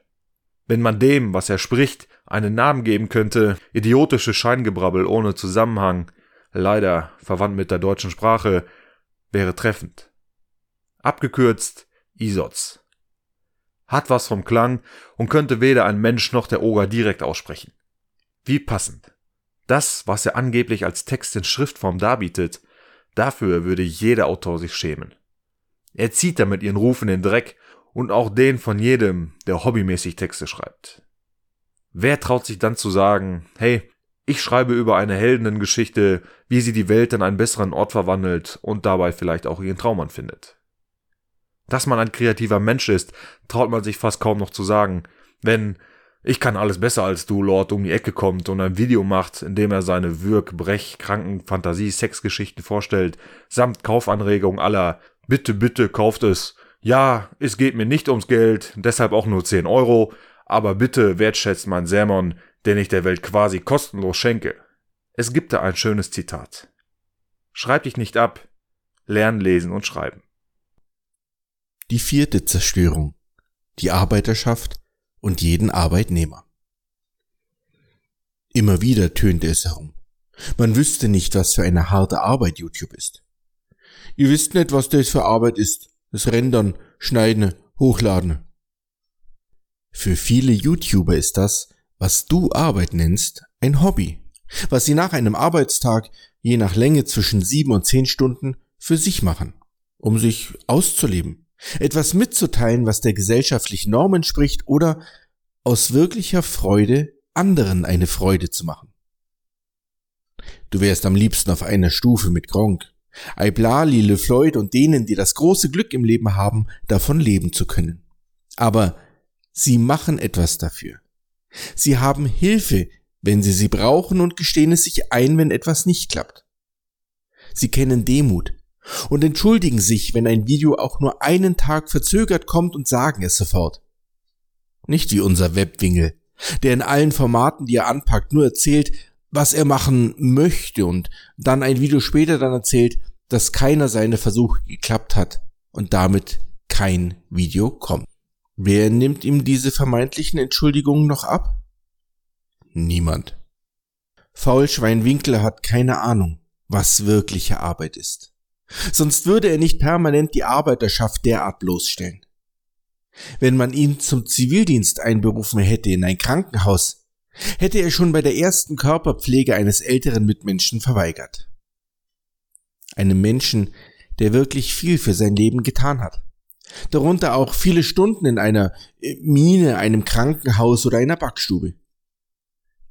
Wenn man dem, was er spricht, einen Namen geben könnte, idiotische Scheingebrabbel ohne Zusammenhang, leider verwandt mit der deutschen Sprache, wäre treffend. Abgekürzt Isots. Hat was vom Klang und könnte weder ein Mensch noch der Oger direkt aussprechen. Wie passend. Das, was er angeblich als Text in Schriftform darbietet, dafür würde jeder Autor sich schämen. Er zieht damit ihren Ruf in den Dreck und auch den von jedem, der hobbymäßig Texte schreibt. Wer traut sich dann zu sagen, hey, ich schreibe über eine Heldengeschichte, wie sie die Welt in einen besseren Ort verwandelt und dabei vielleicht auch ihren Traum anfindet. Dass man ein kreativer Mensch ist, traut man sich fast kaum noch zu sagen, wenn ich kann alles besser als du, Lord, um die Ecke kommt und ein Video macht, in dem er seine Würg, Brech, Kranken, Fantasie, Sexgeschichten vorstellt, samt Kaufanregung aller Bitte, bitte, kauft es. Ja, es geht mir nicht ums Geld, deshalb auch nur 10 Euro, aber bitte wertschätzt mein Sermon, den ich der Welt quasi kostenlos schenke. Es gibt da ein schönes Zitat. Schreib dich nicht ab, lern lesen und schreiben. Die vierte Zerstörung. Die Arbeiterschaft und jeden Arbeitnehmer. Immer wieder tönte es herum. Man wüsste nicht, was für eine harte Arbeit YouTube ist. Ihr wisst nicht, was das für Arbeit ist. Das Rendern, Schneiden, Hochladen. Für viele YouTuber ist das, was du Arbeit nennst, ein Hobby, was sie nach einem Arbeitstag je nach Länge zwischen sieben und zehn Stunden für sich machen, um sich auszuleben, etwas mitzuteilen, was der gesellschaftlichen Norm entspricht oder aus wirklicher Freude anderen eine Freude zu machen. Du wärst am liebsten auf einer Stufe mit Gronk, Iblali, LeFloid und denen, die das große Glück im Leben haben, davon leben zu können. Aber Sie machen etwas dafür. Sie haben Hilfe, wenn Sie sie brauchen und gestehen es sich ein, wenn etwas nicht klappt. Sie kennen Demut und entschuldigen sich, wenn ein Video auch nur einen Tag verzögert kommt und sagen es sofort. Nicht wie unser Webwingel, der in allen Formaten, die er anpackt, nur erzählt, was er machen möchte und dann ein Video später dann erzählt, dass keiner seine Versuche geklappt hat und damit kein Video kommt. Wer nimmt ihm diese vermeintlichen Entschuldigungen noch ab? Niemand. Faulschwein Winkler hat keine Ahnung, was wirkliche Arbeit ist. Sonst würde er nicht permanent die Arbeiterschaft derart bloßstellen. Wenn man ihn zum Zivildienst einberufen hätte in ein Krankenhaus, hätte er schon bei der ersten Körperpflege eines älteren Mitmenschen verweigert. Einem Menschen, der wirklich viel für sein Leben getan hat darunter auch viele Stunden in einer äh, Mine, einem Krankenhaus oder einer Backstube.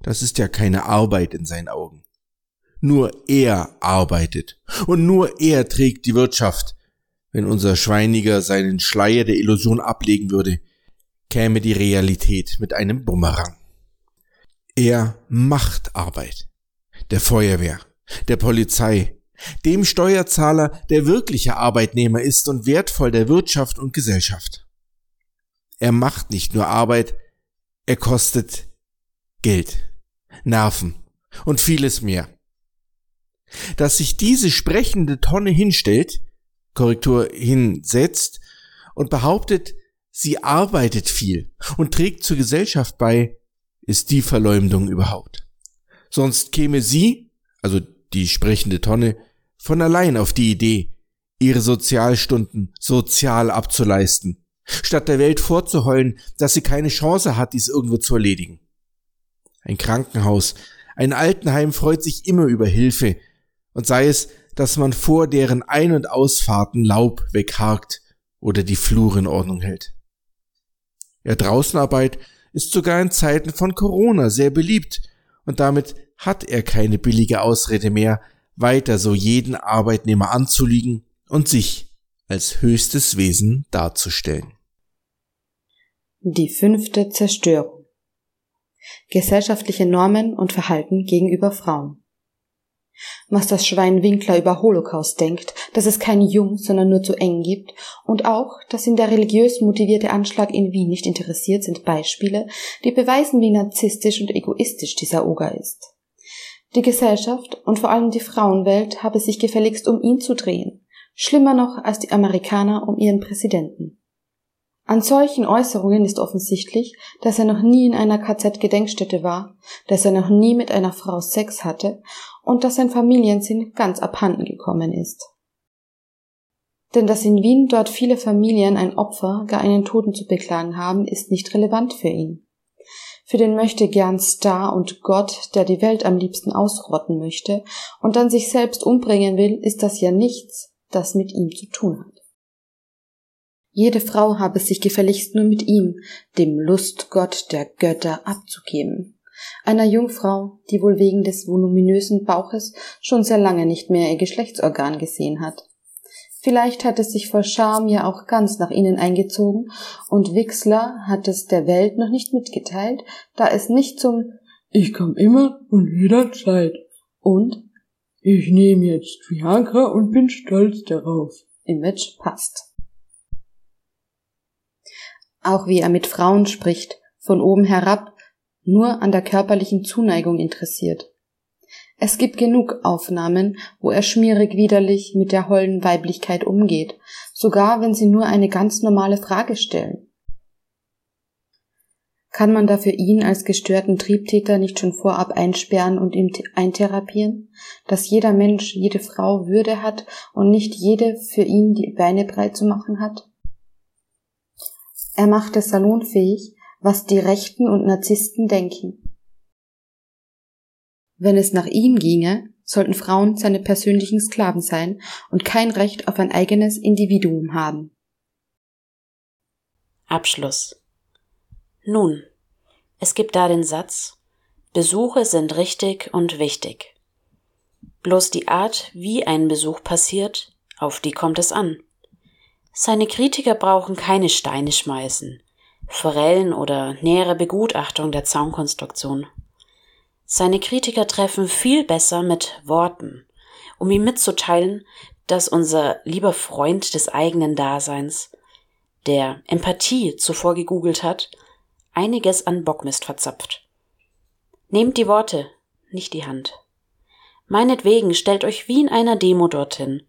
Das ist ja keine Arbeit in seinen Augen. Nur er arbeitet und nur er trägt die Wirtschaft, wenn unser Schweiniger seinen Schleier der Illusion ablegen würde, käme die Realität mit einem Bumerang. Er macht Arbeit. Der Feuerwehr, der Polizei, dem Steuerzahler, der wirkliche Arbeitnehmer ist und wertvoll der Wirtschaft und Gesellschaft. Er macht nicht nur Arbeit, er kostet Geld, Nerven und vieles mehr. Dass sich diese sprechende Tonne hinstellt, Korrektur hinsetzt und behauptet, sie arbeitet viel und trägt zur Gesellschaft bei, ist die Verleumdung überhaupt. Sonst käme sie, also die sprechende Tonne, von allein auf die Idee, ihre Sozialstunden sozial abzuleisten, statt der Welt vorzuheulen, dass sie keine Chance hat, dies irgendwo zu erledigen. Ein Krankenhaus, ein Altenheim freut sich immer über Hilfe, und sei es, dass man vor deren Ein- und Ausfahrten Laub wegharkt oder die Flure in Ordnung hält. Ja, Draußenarbeit ist sogar in Zeiten von Corona sehr beliebt, und damit hat er keine billige Ausrede mehr, weiter so jeden Arbeitnehmer anzuliegen und sich als höchstes Wesen darzustellen. Die fünfte Zerstörung. Gesellschaftliche Normen und Verhalten gegenüber Frauen. Was das Schwein Winkler über Holocaust denkt, dass es kein Jung, sondern nur zu eng gibt, und auch, dass ihn der religiös motivierte Anschlag in Wien nicht interessiert, sind Beispiele, die beweisen, wie narzisstisch und egoistisch dieser Oger ist. Die Gesellschaft und vor allem die Frauenwelt habe sich gefälligst um ihn zu drehen, schlimmer noch als die Amerikaner um ihren Präsidenten. An solchen Äußerungen ist offensichtlich, dass er noch nie in einer KZ-Gedenkstätte war, dass er noch nie mit einer Frau Sex hatte und dass sein Familiensinn ganz abhanden gekommen ist. Denn dass in Wien dort viele Familien ein Opfer, gar einen Toten zu beklagen haben, ist nicht relevant für ihn. Für den möchte gern Star und Gott, der die Welt am liebsten ausrotten möchte und dann sich selbst umbringen will, ist das ja nichts, das mit ihm zu tun hat. Jede Frau habe sich gefälligst nur mit ihm, dem Lustgott der Götter, abzugeben. Einer Jungfrau, die wohl wegen des voluminösen Bauches schon sehr lange nicht mehr ihr Geschlechtsorgan gesehen hat. Vielleicht hat es sich vor Scham ja auch ganz nach innen eingezogen und Wixler hat es der Welt noch nicht mitgeteilt, da es nicht zum Ich komm immer und jederzeit. Und? Ich nehme jetzt Viagra und bin stolz darauf. Image passt. Auch wie er mit Frauen spricht, von oben herab, nur an der körperlichen Zuneigung interessiert. Es gibt genug Aufnahmen, wo er schmierig widerlich mit der hollen Weiblichkeit umgeht, sogar wenn sie nur eine ganz normale Frage stellen. Kann man da für ihn als gestörten Triebtäter nicht schon vorab einsperren und ihm eintherapieren, dass jeder Mensch, jede Frau Würde hat und nicht jede für ihn die Beine breit zu machen hat? Er macht es salonfähig, was die Rechten und Narzissten denken. Wenn es nach ihm ginge, sollten Frauen seine persönlichen Sklaven sein und kein Recht auf ein eigenes Individuum haben. Abschluss. Nun, es gibt da den Satz, Besuche sind richtig und wichtig. Bloß die Art, wie ein Besuch passiert, auf die kommt es an. Seine Kritiker brauchen keine Steine schmeißen, Forellen oder nähere Begutachtung der Zaunkonstruktion. Seine Kritiker treffen viel besser mit Worten, um ihm mitzuteilen, dass unser lieber Freund des eigenen Daseins, der Empathie zuvor gegoogelt hat, einiges an Bockmist verzapft. Nehmt die Worte, nicht die Hand. Meinetwegen stellt euch wie in einer Demo dorthin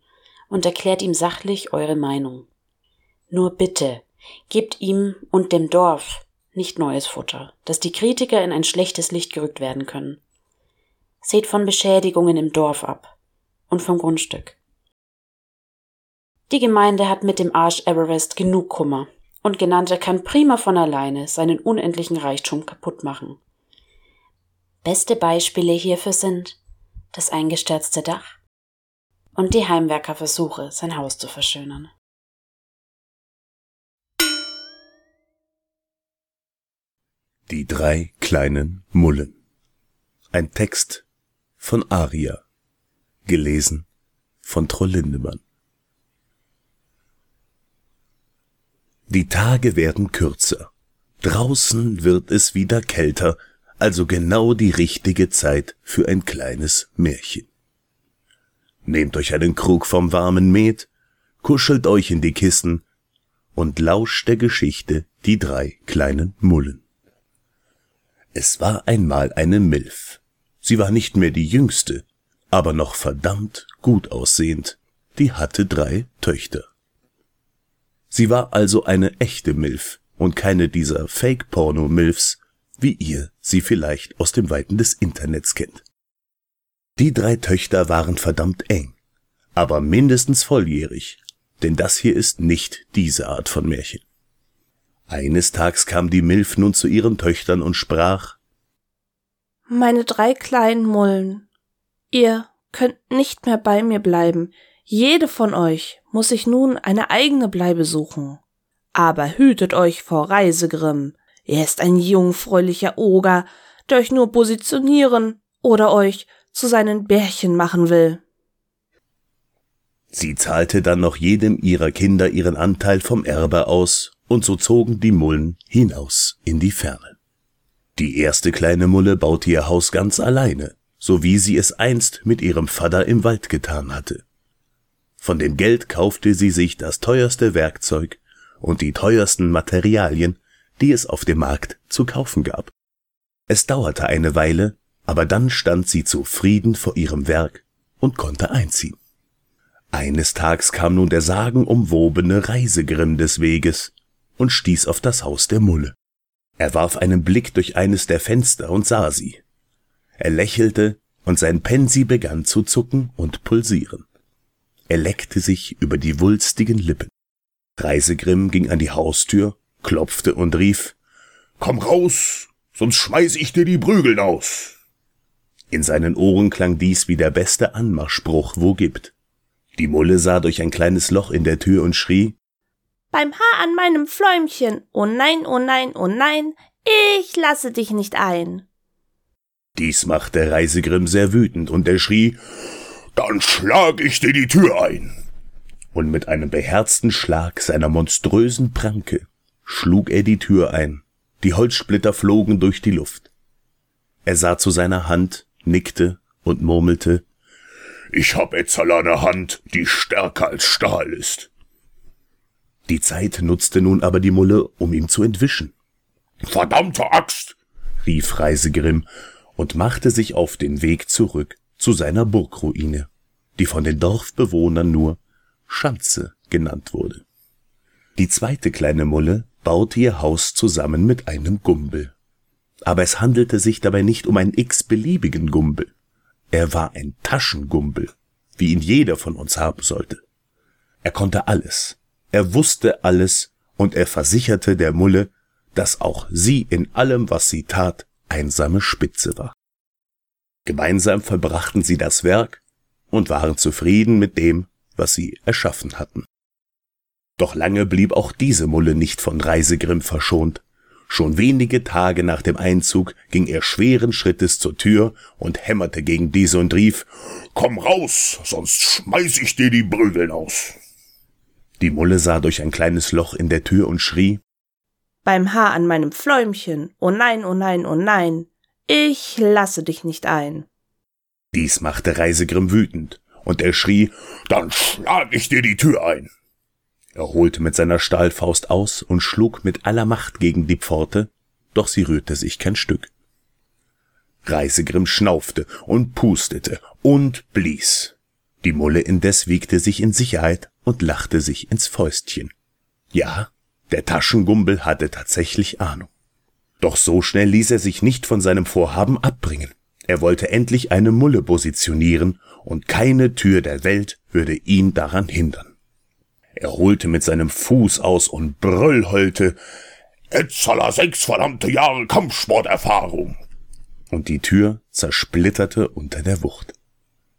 und erklärt ihm sachlich eure Meinung. Nur bitte, gebt ihm und dem Dorf nicht neues Futter, dass die Kritiker in ein schlechtes Licht gerückt werden können. Seht von Beschädigungen im Dorf ab und vom Grundstück. Die Gemeinde hat mit dem Arsch Everest genug Kummer und Genannter kann prima von alleine seinen unendlichen Reichtum kaputt machen. Beste Beispiele hierfür sind das eingestürzte Dach und die Heimwerkerversuche, sein Haus zu verschönern. Die drei kleinen Mullen. Ein Text von Aria. Gelesen von Troll Lindemann. Die Tage werden kürzer. Draußen wird es wieder kälter, also genau die richtige Zeit für ein kleines Märchen. Nehmt euch einen Krug vom warmen Met, kuschelt euch in die Kissen und lauscht der Geschichte die drei kleinen Mullen. Es war einmal eine Milf. Sie war nicht mehr die jüngste, aber noch verdammt gut aussehend. Die hatte drei Töchter. Sie war also eine echte Milf und keine dieser Fake-Porno-Milfs, wie ihr sie vielleicht aus dem Weiten des Internets kennt. Die drei Töchter waren verdammt eng, aber mindestens volljährig, denn das hier ist nicht diese Art von Märchen. Eines Tags kam die Milf nun zu ihren Töchtern und sprach Meine drei kleinen Mullen, ihr könnt nicht mehr bei mir bleiben, jede von euch muss sich nun eine eigene Bleibe suchen. Aber hütet euch vor Reisegrimm, er ist ein jungfräulicher Oger, der euch nur positionieren oder euch zu seinen Bärchen machen will. Sie zahlte dann noch jedem ihrer Kinder ihren Anteil vom Erbe aus, und so zogen die Mullen hinaus in die Ferne. Die erste kleine Mulle baute ihr Haus ganz alleine, so wie sie es einst mit ihrem Vater im Wald getan hatte. Von dem Geld kaufte sie sich das teuerste Werkzeug und die teuersten Materialien, die es auf dem Markt zu kaufen gab. Es dauerte eine Weile, aber dann stand sie zufrieden vor ihrem Werk und konnte einziehen. Eines Tags kam nun der sagenumwobene Reisegrimm des Weges und stieß auf das Haus der Mulle. Er warf einen Blick durch eines der Fenster und sah sie. Er lächelte, und sein Pensi begann zu zucken und pulsieren. Er leckte sich über die wulstigen Lippen. Reisegrimm ging an die Haustür, klopfte und rief Komm raus, sonst schmeiß ich dir die Prügeln aus. In seinen Ohren klang dies wie der beste Anmachspruch, wo gibt. Die Mulle sah durch ein kleines Loch in der Tür und schrie Beim Haar an meinem Fläumchen, oh nein, oh nein, oh nein, ich lasse dich nicht ein. Dies machte Reisegrimm sehr wütend, und er schrie Dann schlag ich dir die Tür ein. Und mit einem beherzten Schlag seiner monströsen Pranke schlug er die Tür ein. Die Holzsplitter flogen durch die Luft. Er sah zu seiner Hand, nickte und murmelte Ich hab Etzel eine Hand, die stärker als Stahl ist. Die Zeit nutzte nun aber die Mulle, um ihm zu entwischen. Verdammte Axt! rief Reisegrimm und machte sich auf den Weg zurück zu seiner Burgruine, die von den Dorfbewohnern nur Schanze genannt wurde. Die zweite kleine Mulle baute ihr Haus zusammen mit einem Gumbel. Aber es handelte sich dabei nicht um einen x-beliebigen Gumbel. Er war ein Taschengumbel, wie ihn jeder von uns haben sollte. Er konnte alles, er wusste alles und er versicherte der Mulle, dass auch sie in allem, was sie tat, einsame Spitze war. Gemeinsam verbrachten sie das Werk und waren zufrieden mit dem, was sie erschaffen hatten. Doch lange blieb auch diese Mulle nicht von Reisegrimm verschont. Schon wenige Tage nach dem Einzug ging er schweren Schrittes zur Tür und hämmerte gegen diese und rief Komm raus, sonst schmeiß ich dir die Prügeln aus. Die Mulle sah durch ein kleines Loch in der Tür und schrie Beim Haar an meinem Fläumchen, oh nein, oh nein, oh nein, ich lasse dich nicht ein. Dies machte Reisegrimm wütend, und er schrie Dann schlag ich dir die Tür ein. Er holte mit seiner Stahlfaust aus und schlug mit aller Macht gegen die Pforte, doch sie rührte sich kein Stück. Reisegrimm schnaufte und pustete und blies. Die Mulle indes wiegte sich in Sicherheit und lachte sich ins Fäustchen. Ja, der Taschengumbel hatte tatsächlich Ahnung. Doch so schnell ließ er sich nicht von seinem Vorhaben abbringen. Er wollte endlich eine Mulle positionieren, und keine Tür der Welt würde ihn daran hindern. Er holte mit seinem Fuß aus und brüllheulte, Etzaler sechs verdammte Jahre Kampfsporterfahrung. Und die Tür zersplitterte unter der Wucht.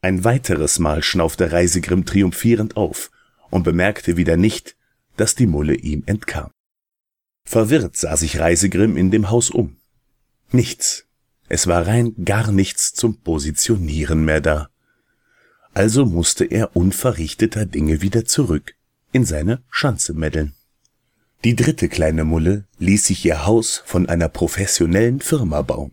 Ein weiteres Mal schnaufte Reisegrimm triumphierend auf und bemerkte wieder nicht, dass die Mulle ihm entkam. Verwirrt sah sich Reisegrimm in dem Haus um. Nichts. Es war rein gar nichts zum Positionieren mehr da. Also musste er unverrichteter Dinge wieder zurück in seine Schanze meddeln. Die dritte kleine Mulle ließ sich ihr Haus von einer professionellen Firma bauen.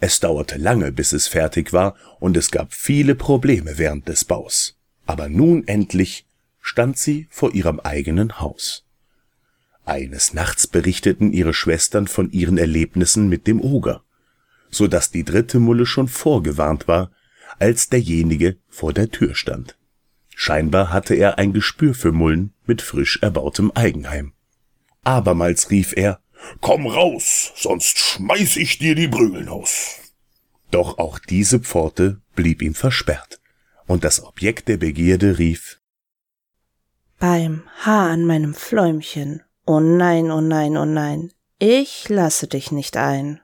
Es dauerte lange, bis es fertig war, und es gab viele Probleme während des Baus. Aber nun endlich stand sie vor ihrem eigenen Haus. Eines Nachts berichteten ihre Schwestern von ihren Erlebnissen mit dem Oger, so dass die dritte Mulle schon vorgewarnt war, als derjenige vor der Tür stand. Scheinbar hatte er ein Gespür für Mullen mit frisch erbautem Eigenheim. Abermals rief er, Komm raus, sonst schmeiß ich dir die Prügeln aus. Doch auch diese Pforte blieb ihm versperrt, und das Objekt der Begierde rief, Beim Haar an meinem Fläumchen, oh nein, oh nein, oh nein, ich lasse dich nicht ein.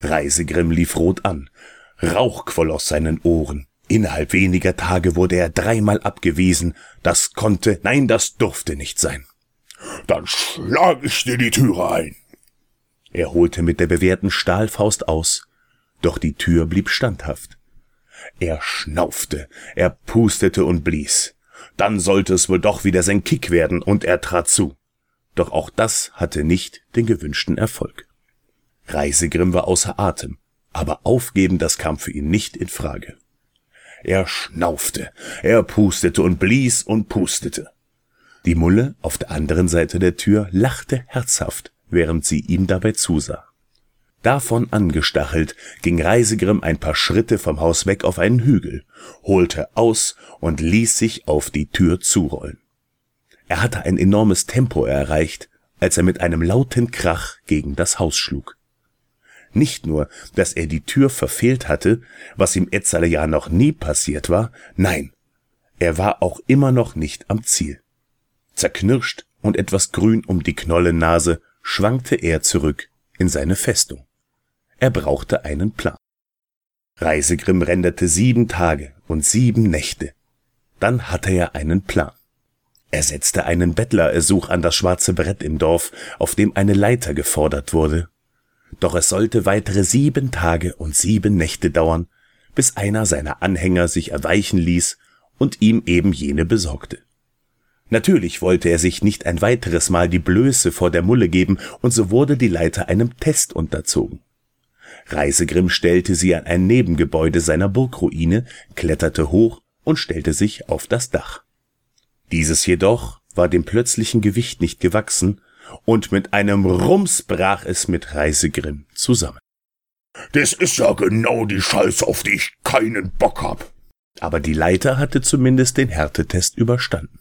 Reisegrimm lief rot an, Rauch quoll aus seinen Ohren, innerhalb weniger Tage wurde er dreimal abgewiesen, das konnte, nein, das durfte nicht sein. Dann schlag ich dir die Türe ein. Er holte mit der bewährten Stahlfaust aus, doch die Tür blieb standhaft. Er schnaufte, er pustete und blies. Dann sollte es wohl doch wieder sein Kick werden, und er trat zu. Doch auch das hatte nicht den gewünschten Erfolg. Reisegrimm war außer Atem, aber aufgeben, das kam für ihn nicht in Frage. Er schnaufte, er pustete und blies und pustete. Die Mulle auf der anderen Seite der Tür lachte herzhaft, während sie ihm dabei zusah. Davon angestachelt ging Reisegrimm ein paar Schritte vom Haus weg auf einen Hügel, holte aus und ließ sich auf die Tür zurollen. Er hatte ein enormes Tempo erreicht, als er mit einem lauten Krach gegen das Haus schlug. Nicht nur, dass er die Tür verfehlt hatte, was ihm Etzale ja noch nie passiert war, nein, er war auch immer noch nicht am Ziel. Zerknirscht und etwas grün um die Knollennase schwankte er zurück in seine Festung. Er brauchte einen Plan. Reisegrimm renderte sieben Tage und sieben Nächte. Dann hatte er einen Plan. Er setzte einen Bettlerersuch an das schwarze Brett im Dorf, auf dem eine Leiter gefordert wurde. Doch es sollte weitere sieben Tage und sieben Nächte dauern, bis einer seiner Anhänger sich erweichen ließ und ihm eben jene besorgte. Natürlich wollte er sich nicht ein weiteres Mal die Blöße vor der Mulle geben, und so wurde die Leiter einem Test unterzogen. Reisegrimm stellte sie an ein Nebengebäude seiner Burgruine, kletterte hoch und stellte sich auf das Dach. Dieses jedoch war dem plötzlichen Gewicht nicht gewachsen, und mit einem Rums brach es mit Reisegrimm zusammen. Das ist ja genau die Scheiße, auf die ich keinen Bock hab. Aber die Leiter hatte zumindest den Härtetest überstanden.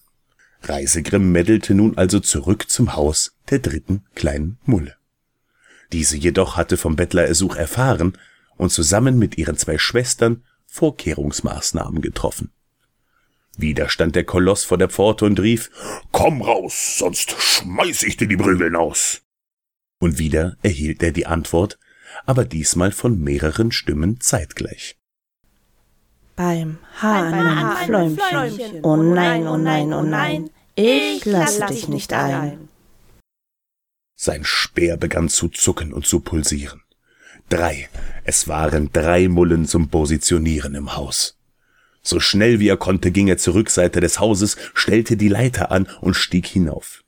Reisegrimm meddelte nun also zurück zum Haus der dritten kleinen Mulle. Diese jedoch hatte vom Bettlerersuch erfahren und zusammen mit ihren zwei Schwestern Vorkehrungsmaßnahmen getroffen. Wieder stand der Koloss vor der Pforte und rief, Komm raus, sonst schmeiß ich dir die Prügeln aus. Und wieder erhielt er die Antwort, aber diesmal von mehreren Stimmen zeitgleich. Beim Haar an meinem Fläumchen, oh nein, oh nein, oh nein, ich lasse dich nicht ein. Sein Speer begann zu zucken und zu pulsieren. Drei, es waren drei Mullen zum Positionieren im Haus. So schnell wie er konnte, ging er zur Rückseite des Hauses, stellte die Leiter an und stieg hinauf.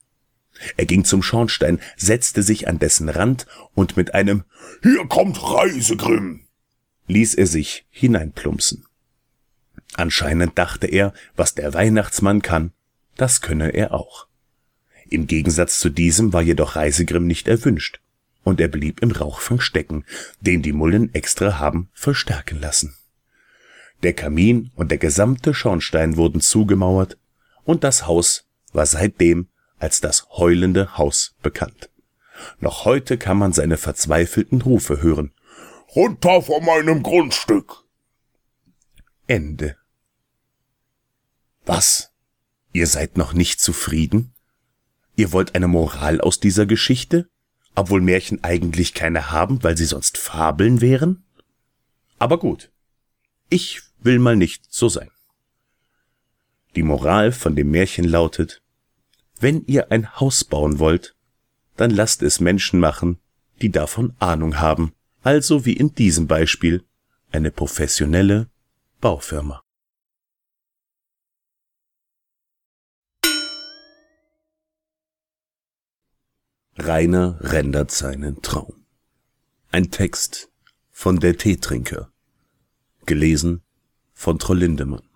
Er ging zum Schornstein, setzte sich an dessen Rand und mit einem Hier kommt Reisegrimm ließ er sich hineinplumpsen. Anscheinend dachte er, was der Weihnachtsmann kann, das könne er auch. Im Gegensatz zu diesem war jedoch Reisegrimm nicht erwünscht, und er blieb im Rauchfang stecken, den die Mullen extra haben verstärken lassen. Der Kamin und der gesamte Schornstein wurden zugemauert, und das Haus war seitdem als das heulende Haus bekannt. Noch heute kann man seine verzweifelten Rufe hören. Runter von meinem Grundstück! Ende. Was? Ihr seid noch nicht zufrieden? Ihr wollt eine Moral aus dieser Geschichte? Obwohl Märchen eigentlich keine haben, weil sie sonst Fabeln wären? Aber gut. Ich will mal nicht so sein. Die Moral von dem Märchen lautet, wenn ihr ein Haus bauen wollt, dann lasst es Menschen machen, die davon Ahnung haben, also wie in diesem Beispiel eine professionelle Baufirma. Rainer rendert seinen Traum. Ein Text von der Teetrinker. Gelesen von Trollindemann.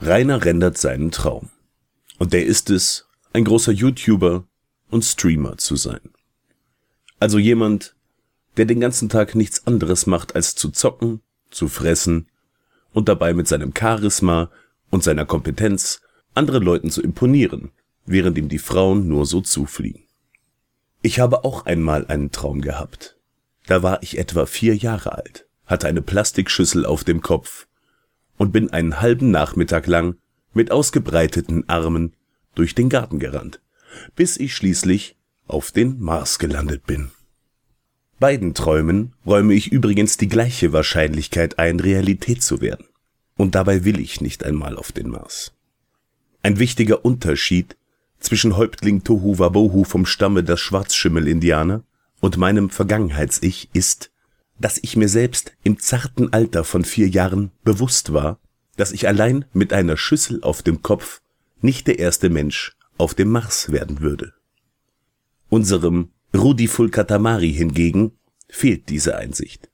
Rainer rendert seinen Traum. Und der ist es, ein großer YouTuber und Streamer zu sein. Also jemand, der den ganzen Tag nichts anderes macht, als zu zocken, zu fressen und dabei mit seinem Charisma und seiner Kompetenz anderen Leuten zu imponieren, während ihm die Frauen nur so zufliegen. Ich habe auch einmal einen Traum gehabt. Da war ich etwa vier Jahre alt, hatte eine Plastikschüssel auf dem Kopf und bin einen halben Nachmittag lang mit ausgebreiteten Armen durch den Garten gerannt, bis ich schließlich auf den Mars gelandet bin. Beiden Träumen räume ich übrigens die gleiche Wahrscheinlichkeit ein, Realität zu werden. Und dabei will ich nicht einmal auf den Mars. Ein wichtiger Unterschied zwischen Häuptling Tohu Wabohu vom Stamme der Schwarzschimmel-Indianer und meinem Vergangenheits-Ich ist, dass ich mir selbst im zarten Alter von vier Jahren bewusst war, dass ich allein mit einer Schüssel auf dem Kopf nicht der erste Mensch auf dem Mars werden würde. Unserem Rudi Fulkatamari hingegen fehlt diese Einsicht.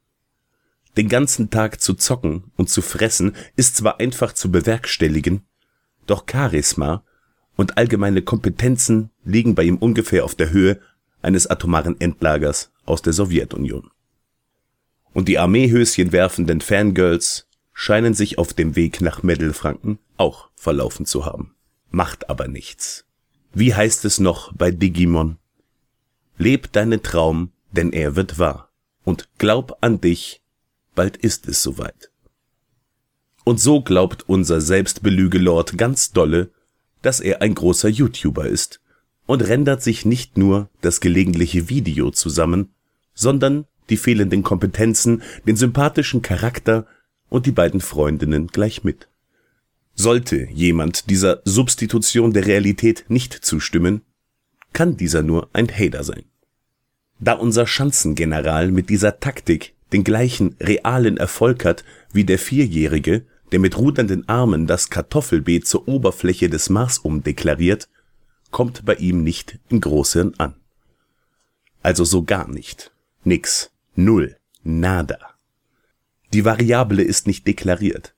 Den ganzen Tag zu zocken und zu fressen ist zwar einfach zu bewerkstelligen, doch Charisma und allgemeine Kompetenzen liegen bei ihm ungefähr auf der Höhe eines atomaren Endlagers aus der Sowjetunion. Und die Armeehöschen werfenden Fangirls scheinen sich auf dem Weg nach Meddelfranken auch verlaufen zu haben. Macht aber nichts. Wie heißt es noch bei Digimon? Leb deinen Traum, denn er wird wahr. Und glaub an dich, bald ist es soweit. Und so glaubt unser Selbstbelügelord ganz dolle, dass er ein großer YouTuber ist und rendert sich nicht nur das gelegentliche Video zusammen, sondern die fehlenden Kompetenzen, den sympathischen Charakter und die beiden Freundinnen gleich mit. Sollte jemand dieser Substitution der Realität nicht zustimmen, kann dieser nur ein Hater sein. Da unser Schanzengeneral mit dieser Taktik den gleichen realen Erfolg hat wie der Vierjährige, der mit rudernden Armen das Kartoffelbeet zur Oberfläche des Mars umdeklariert, kommt bei ihm nicht im Großen an. Also so gar nicht. Nix. Null. Nada. Die Variable ist nicht deklariert.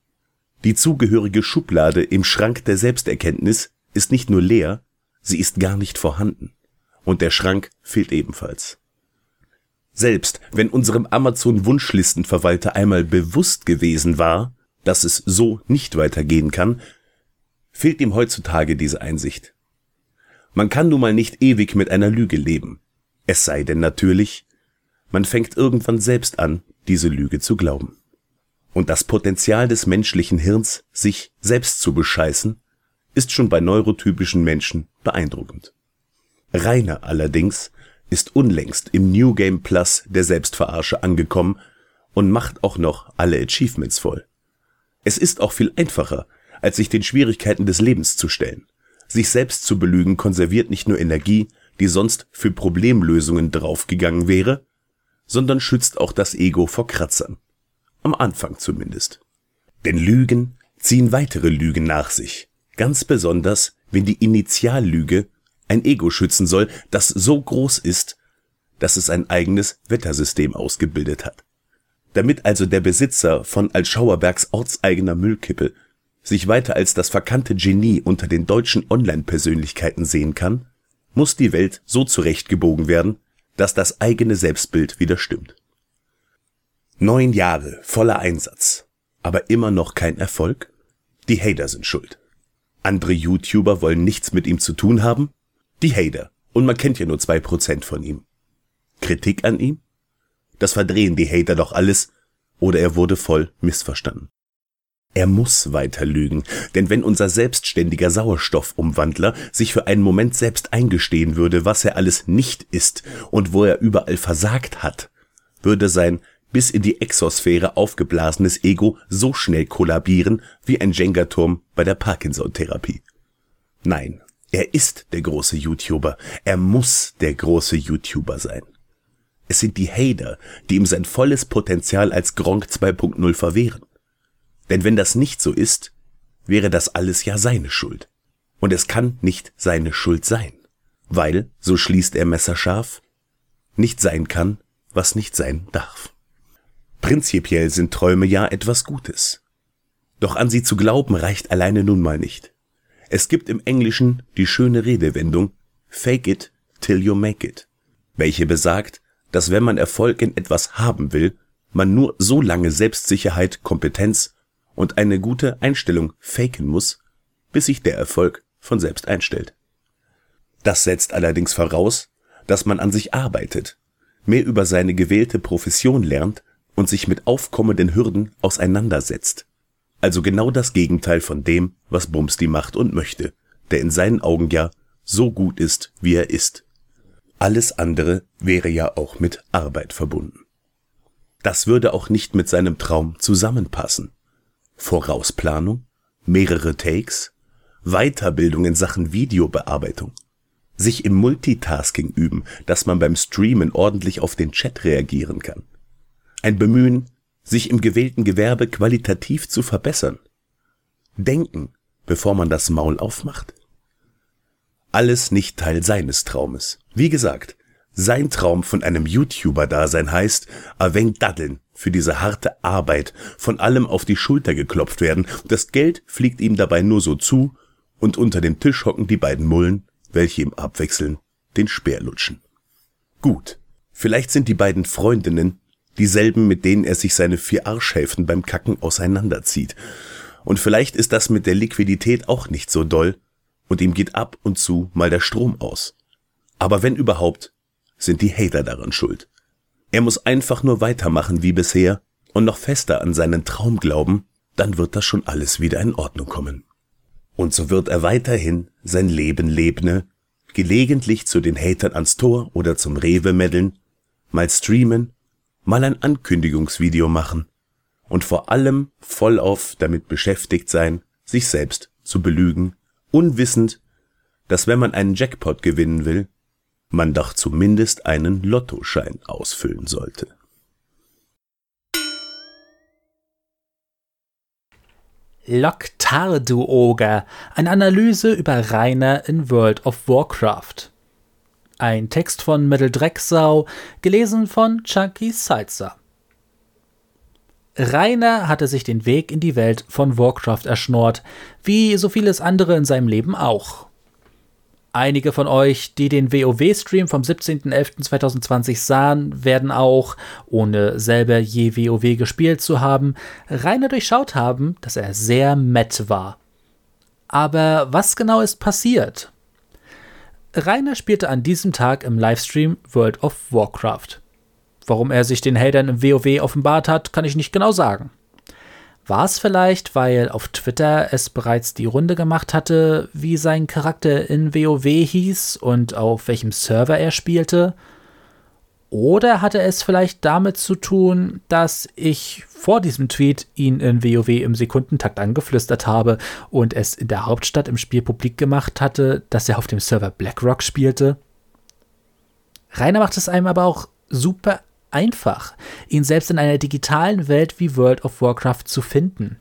Die zugehörige Schublade im Schrank der Selbsterkenntnis ist nicht nur leer, sie ist gar nicht vorhanden. Und der Schrank fehlt ebenfalls. Selbst wenn unserem Amazon-Wunschlistenverwalter einmal bewusst gewesen war, dass es so nicht weitergehen kann, fehlt ihm heutzutage diese Einsicht. Man kann nun mal nicht ewig mit einer Lüge leben. Es sei denn natürlich, man fängt irgendwann selbst an, diese Lüge zu glauben. Und das Potenzial des menschlichen Hirns, sich selbst zu bescheißen, ist schon bei neurotypischen Menschen beeindruckend. Rainer allerdings ist unlängst im New Game Plus der Selbstverarsche angekommen und macht auch noch alle Achievements voll. Es ist auch viel einfacher, als sich den Schwierigkeiten des Lebens zu stellen. Sich selbst zu belügen konserviert nicht nur Energie, die sonst für Problemlösungen draufgegangen wäre, sondern schützt auch das Ego vor Kratzern. Am Anfang zumindest. Denn Lügen ziehen weitere Lügen nach sich. Ganz besonders, wenn die Initiallüge ein Ego schützen soll, das so groß ist, dass es ein eigenes Wettersystem ausgebildet hat. Damit also der Besitzer von Altschauerbergs ortseigener Müllkippe sich weiter als das verkannte Genie unter den deutschen Online-Persönlichkeiten sehen kann, muss die Welt so zurechtgebogen werden, dass das eigene Selbstbild wieder stimmt. Neun Jahre voller Einsatz, aber immer noch kein Erfolg? Die Hater sind schuld. Andere YouTuber wollen nichts mit ihm zu tun haben? Die Hater. Und man kennt ja nur zwei Prozent von ihm. Kritik an ihm? Das verdrehen die Hater doch alles. Oder er wurde voll missverstanden. Er muss weiter lügen, denn wenn unser selbstständiger Sauerstoffumwandler sich für einen Moment selbst eingestehen würde, was er alles nicht ist und wo er überall versagt hat, würde sein bis in die Exosphäre aufgeblasenes Ego so schnell kollabieren wie ein Jenga-Turm bei der Parkinson-Therapie. Nein, er ist der große YouTuber. Er muss der große YouTuber sein. Es sind die Hater, die ihm sein volles Potenzial als Gronk 2.0 verwehren. Denn wenn das nicht so ist, wäre das alles ja seine Schuld. Und es kann nicht seine Schuld sein. weil, so schließt er messerscharf, nicht sein kann, was nicht sein darf. Prinzipiell sind Träume ja etwas Gutes. Doch an sie zu glauben reicht alleine nun mal nicht. Es gibt im Englischen die schöne Redewendung Fake it till you make it, welche besagt, dass wenn man Erfolg in etwas haben will, man nur so lange Selbstsicherheit, Kompetenz und eine gute Einstellung faken muss, bis sich der Erfolg von selbst einstellt. Das setzt allerdings voraus, dass man an sich arbeitet, mehr über seine gewählte Profession lernt und sich mit aufkommenden Hürden auseinandersetzt. Also genau das Gegenteil von dem, was Bumsti macht und möchte, der in seinen Augen ja so gut ist, wie er ist. Alles andere wäre ja auch mit Arbeit verbunden. Das würde auch nicht mit seinem Traum zusammenpassen. Vorausplanung, mehrere Takes, Weiterbildung in Sachen Videobearbeitung, sich im Multitasking üben, dass man beim Streamen ordentlich auf den Chat reagieren kann. Ein Bemühen, sich im gewählten Gewerbe qualitativ zu verbessern. Denken, bevor man das Maul aufmacht. Alles nicht Teil seines Traumes. Wie gesagt, sein Traum von einem YouTuber-Dasein heißt, a wenig daddeln für diese harte Arbeit, von allem auf die Schulter geklopft werden, das Geld fliegt ihm dabei nur so zu, und unter dem Tisch hocken die beiden Mullen, welche ihm abwechseln, den Speer lutschen. Gut, vielleicht sind die beiden Freundinnen dieselben, mit denen er sich seine vier Arschhälften beim Kacken auseinanderzieht. Und vielleicht ist das mit der Liquidität auch nicht so doll, und ihm geht ab und zu mal der Strom aus. Aber wenn überhaupt, sind die Hater daran schuld. Er muss einfach nur weitermachen wie bisher und noch fester an seinen Traum glauben, dann wird das schon alles wieder in Ordnung kommen. Und so wird er weiterhin sein Leben lebne, gelegentlich zu den Hatern ans Tor oder zum Rewe meddeln, mal streamen, mal ein Ankündigungsvideo machen und vor allem vollauf damit beschäftigt sein, sich selbst zu belügen, unwissend, dass wenn man einen Jackpot gewinnen will, man doch zumindest einen Lottoschein ausfüllen sollte. Loktarduoger, eine Analyse über Rainer in World of Warcraft. Ein Text von Mitteldrecksau, gelesen von Chunky Salzer. Rainer hatte sich den Weg in die Welt von Warcraft erschnort, wie so vieles andere in seinem Leben auch. Einige von euch, die den WoW-Stream vom 17.11.2020 sahen, werden auch, ohne selber je WoW gespielt zu haben, Rainer durchschaut haben, dass er sehr matt war. Aber was genau ist passiert? Rainer spielte an diesem Tag im Livestream World of Warcraft. Warum er sich den Hatern im WoW offenbart hat, kann ich nicht genau sagen. War es vielleicht, weil auf Twitter es bereits die Runde gemacht hatte, wie sein Charakter in WoW hieß und auf welchem Server er spielte? Oder hatte es vielleicht damit zu tun, dass ich vor diesem Tweet ihn in WoW im Sekundentakt angeflüstert habe und es in der Hauptstadt im Spiel publik gemacht hatte, dass er auf dem Server BlackRock spielte? Rainer macht es einem aber auch super einfach, ihn selbst in einer digitalen Welt wie World of Warcraft zu finden.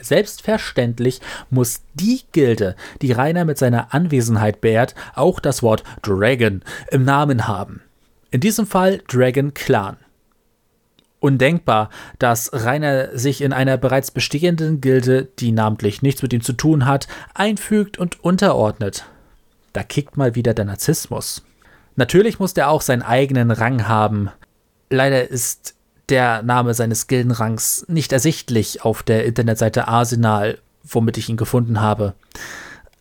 Selbstverständlich muss die Gilde, die Rainer mit seiner Anwesenheit beehrt, auch das Wort Dragon im Namen haben. In diesem Fall Dragon Clan. Undenkbar, dass Rainer sich in einer bereits bestehenden Gilde, die namentlich nichts mit ihm zu tun hat, einfügt und unterordnet. Da kickt mal wieder der Narzissmus. Natürlich muss er auch seinen eigenen Rang haben. Leider ist der Name seines Gildenrangs nicht ersichtlich auf der Internetseite Arsenal, womit ich ihn gefunden habe.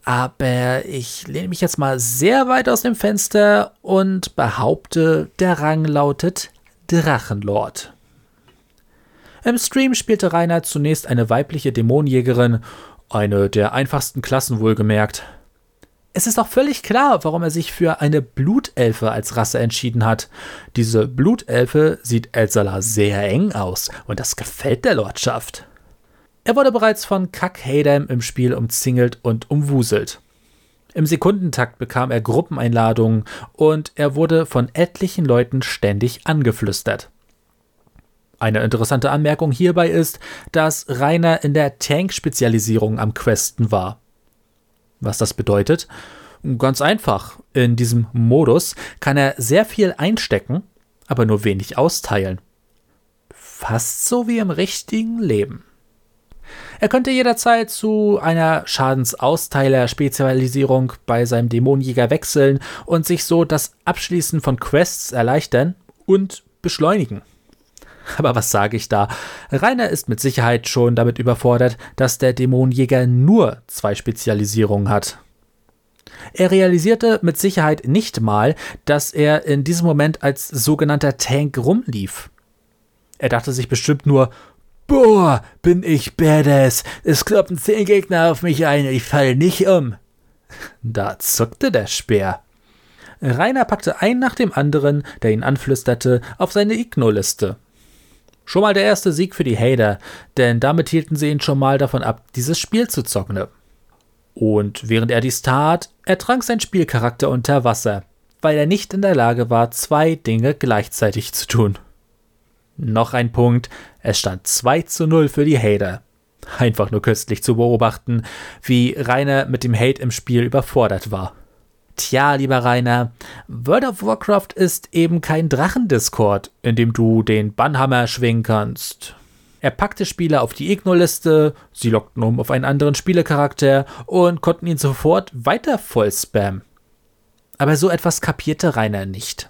Aber ich lehne mich jetzt mal sehr weit aus dem Fenster und behaupte, der Rang lautet Drachenlord. Im Stream spielte Rainer zunächst eine weibliche Dämonenjägerin, eine der einfachsten Klassen wohlgemerkt. Es ist auch völlig klar, warum er sich für eine Blutelfe als Rasse entschieden hat. Diese Blutelfe sieht Elzala sehr eng aus und das gefällt der Lordschaft. Er wurde bereits von Kack Haydam im Spiel umzingelt und umwuselt. Im Sekundentakt bekam er Gruppeneinladungen und er wurde von etlichen Leuten ständig angeflüstert. Eine interessante Anmerkung hierbei ist, dass Rainer in der Tank-Spezialisierung am Questen war. Was das bedeutet? Ganz einfach. In diesem Modus kann er sehr viel einstecken, aber nur wenig austeilen. Fast so wie im richtigen Leben. Er könnte jederzeit zu einer Schadensausteiler-Spezialisierung bei seinem Dämonenjäger wechseln und sich so das Abschließen von Quests erleichtern und beschleunigen. Aber was sage ich da? Rainer ist mit Sicherheit schon damit überfordert, dass der Dämonenjäger nur zwei Spezialisierungen hat. Er realisierte mit Sicherheit nicht mal, dass er in diesem Moment als sogenannter Tank rumlief. Er dachte sich bestimmt nur, Boah, bin ich badass. Es kloppen zehn Gegner auf mich ein, ich falle nicht um. Da zuckte der Speer. Rainer packte einen nach dem anderen, der ihn anflüsterte, auf seine Igno-Liste. Schon mal der erste Sieg für die Hater, denn damit hielten sie ihn schon mal davon ab, dieses Spiel zu zocken. Und während er dies tat, ertrank sein Spielcharakter unter Wasser, weil er nicht in der Lage war, zwei Dinge gleichzeitig zu tun. Noch ein Punkt, es stand 2 zu 0 für die Hater. Einfach nur köstlich zu beobachten, wie Rainer mit dem Hate im Spiel überfordert war. Tja, lieber Rainer, World of Warcraft ist eben kein Drachendiscord, in dem du den Bannhammer schwingen kannst. Er packte Spieler auf die Igno-Liste, sie lockten um auf einen anderen Spielecharakter und konnten ihn sofort weiter voll spammen. Aber so etwas kapierte Rainer nicht.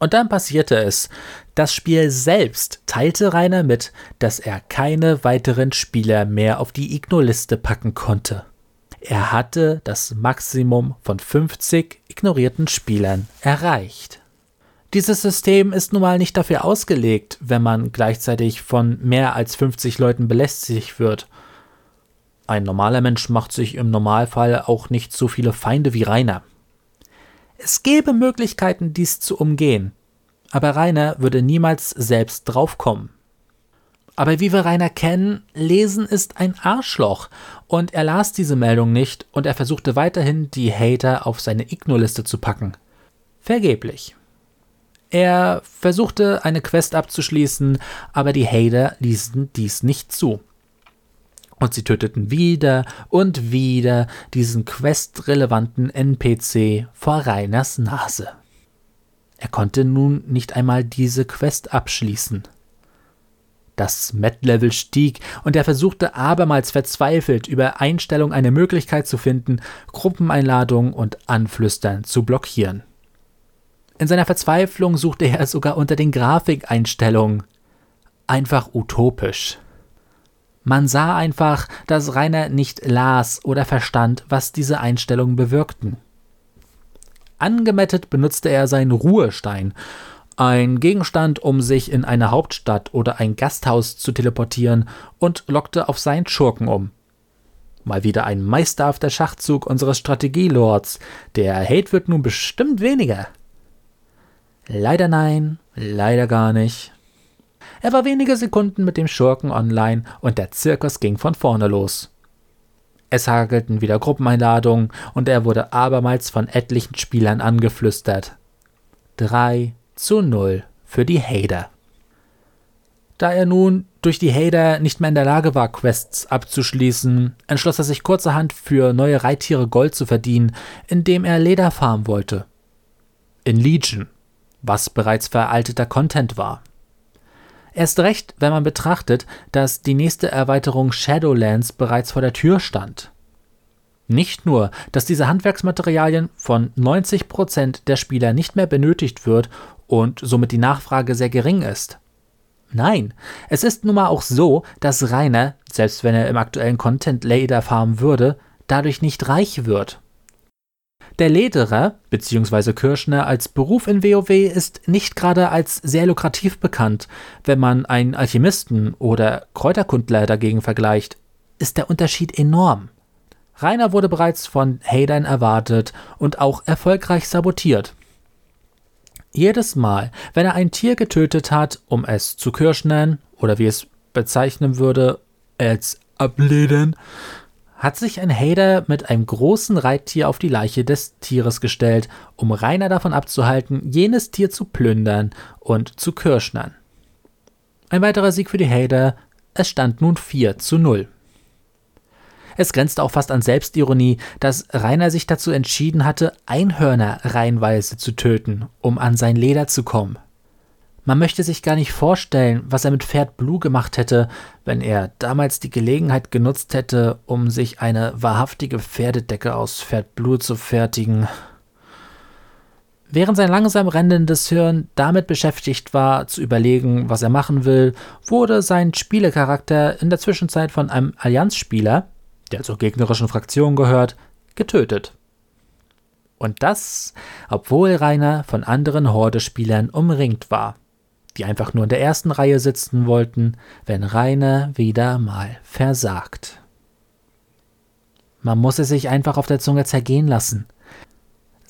Und dann passierte es. Das Spiel selbst teilte Rainer mit, dass er keine weiteren Spieler mehr auf die Igno-Liste packen konnte. Er hatte das Maximum von 50 ignorierten Spielern erreicht. Dieses System ist nun mal nicht dafür ausgelegt, wenn man gleichzeitig von mehr als 50 Leuten belästigt wird. Ein normaler Mensch macht sich im Normalfall auch nicht so viele Feinde wie Rainer. Es gäbe Möglichkeiten, dies zu umgehen, aber Rainer würde niemals selbst draufkommen. Aber wie wir Rainer kennen, Lesen ist ein Arschloch und er las diese Meldung nicht und er versuchte weiterhin, die Hater auf seine Igno-Liste zu packen. Vergeblich. Er versuchte eine Quest abzuschließen, aber die Hater ließen dies nicht zu. Und sie töteten wieder und wieder diesen questrelevanten NPC vor Reiners Nase. Er konnte nun nicht einmal diese Quest abschließen. Das Met-Level stieg und er versuchte abermals verzweifelt über Einstellung eine Möglichkeit zu finden, Gruppeneinladungen und Anflüstern zu blockieren. In seiner Verzweiflung suchte er sogar unter den Grafikeinstellungen. Einfach utopisch. Man sah einfach, dass Rainer nicht las oder verstand, was diese Einstellungen bewirkten. Angemettet benutzte er seinen Ruhestein, ein Gegenstand, um sich in eine Hauptstadt oder ein Gasthaus zu teleportieren, und lockte auf seinen Schurken um. Mal wieder ein meisterhafter Schachzug unseres Strategielords. Der Hate wird nun bestimmt weniger. Leider nein, leider gar nicht. Er war wenige Sekunden mit dem Schurken online und der Zirkus ging von vorne los. Es hagelten wieder Gruppeneinladungen und er wurde abermals von etlichen Spielern angeflüstert. 3 zu 0 für die Hater. Da er nun durch die Hater nicht mehr in der Lage war, Quests abzuschließen, entschloss er sich kurzerhand für neue Reittiere Gold zu verdienen, indem er Leder farmen wollte. In Legion, was bereits veralteter Content war. Erst recht, wenn man betrachtet, dass die nächste Erweiterung Shadowlands bereits vor der Tür stand. Nicht nur, dass diese Handwerksmaterialien von 90% der Spieler nicht mehr benötigt wird und somit die Nachfrage sehr gering ist. Nein, es ist nun mal auch so, dass Rainer, selbst wenn er im aktuellen Content Leder farmen würde, dadurch nicht reich wird. Der Lederer bzw. Kirschner als Beruf in WoW ist nicht gerade als sehr lukrativ bekannt. Wenn man einen Alchemisten oder Kräuterkundler dagegen vergleicht, ist der Unterschied enorm. Rainer wurde bereits von Hatern erwartet und auch erfolgreich sabotiert. Jedes Mal, wenn er ein Tier getötet hat, um es zu Kirschnern oder wie es bezeichnen würde, als abledern, hat sich ein Hater mit einem großen Reittier auf die Leiche des Tieres gestellt, um Rainer davon abzuhalten, jenes Tier zu plündern und zu kirschnern. Ein weiterer Sieg für die Hater, es stand nun 4 zu 0. Es grenzte auch fast an Selbstironie, dass Rainer sich dazu entschieden hatte, Einhörner reihenweise zu töten, um an sein Leder zu kommen. Man möchte sich gar nicht vorstellen, was er mit Pferd Blue gemacht hätte, wenn er damals die Gelegenheit genutzt hätte, um sich eine wahrhaftige Pferdedecke aus Pferd Blue zu fertigen. Während sein langsam rennendes Hirn damit beschäftigt war, zu überlegen, was er machen will, wurde sein Spielecharakter in der Zwischenzeit von einem Allianzspieler, der zur gegnerischen Fraktion gehört, getötet. Und das, obwohl Rainer von anderen Horde-Spielern umringt war, die einfach nur in der ersten Reihe sitzen wollten, wenn Rainer wieder mal versagt. Man muss es sich einfach auf der Zunge zergehen lassen –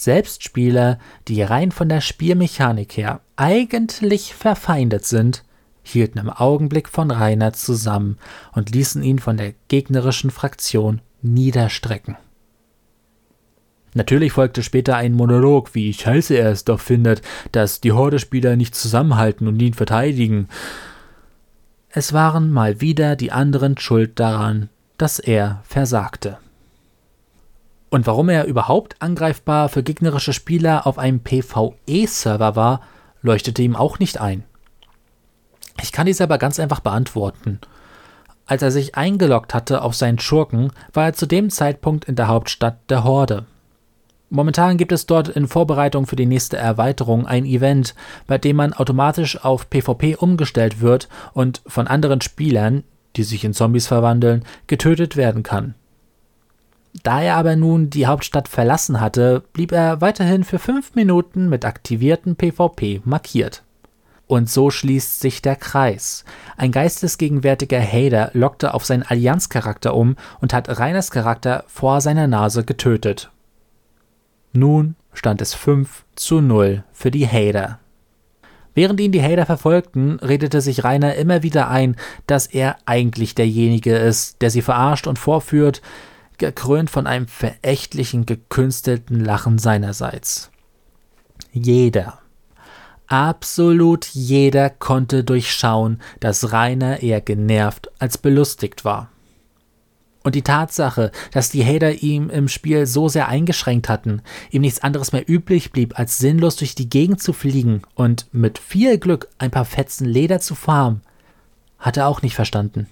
selbst Spieler, die rein von der Spielmechanik her eigentlich verfeindet sind, hielten im Augenblick von Rainer zusammen und ließen ihn von der gegnerischen Fraktion niederstrecken. Natürlich folgte später ein Monolog, wie scheiße er es doch findet, dass die Horde-Spieler nicht zusammenhalten und ihn verteidigen. Es waren mal wieder die anderen schuld daran, dass er versagte. Und warum er überhaupt angreifbar für gegnerische Spieler auf einem PvE-Server war, leuchtete ihm auch nicht ein. Ich kann dies aber ganz einfach beantworten. Als er sich eingeloggt hatte auf seinen Schurken, war er zu dem Zeitpunkt in der Hauptstadt der Horde. Momentan gibt es dort in Vorbereitung für die nächste Erweiterung ein Event, bei dem man automatisch auf PvP umgestellt wird und von anderen Spielern, die sich in Zombies verwandeln, getötet werden kann. Da er aber nun die Hauptstadt verlassen hatte, blieb er weiterhin für fünf Minuten mit aktivierten PvP markiert. Und so schließt sich der Kreis. Ein geistesgegenwärtiger Hader lockte auf seinen Allianzcharakter um und hat Reiners Charakter vor seiner Nase getötet. Nun stand es 5 zu 0 für die Hader. Während ihn die Hader verfolgten, redete sich Rainer immer wieder ein, dass er eigentlich derjenige ist, der sie verarscht und vorführt, gekrönt von einem verächtlichen, gekünstelten Lachen seinerseits. Jeder, absolut jeder konnte durchschauen, dass Rainer eher genervt als belustigt war. Und die Tatsache, dass die Hater ihm im Spiel so sehr eingeschränkt hatten, ihm nichts anderes mehr üblich blieb, als sinnlos durch die Gegend zu fliegen und mit viel Glück ein paar Fetzen Leder zu farmen, hat er auch nicht verstanden.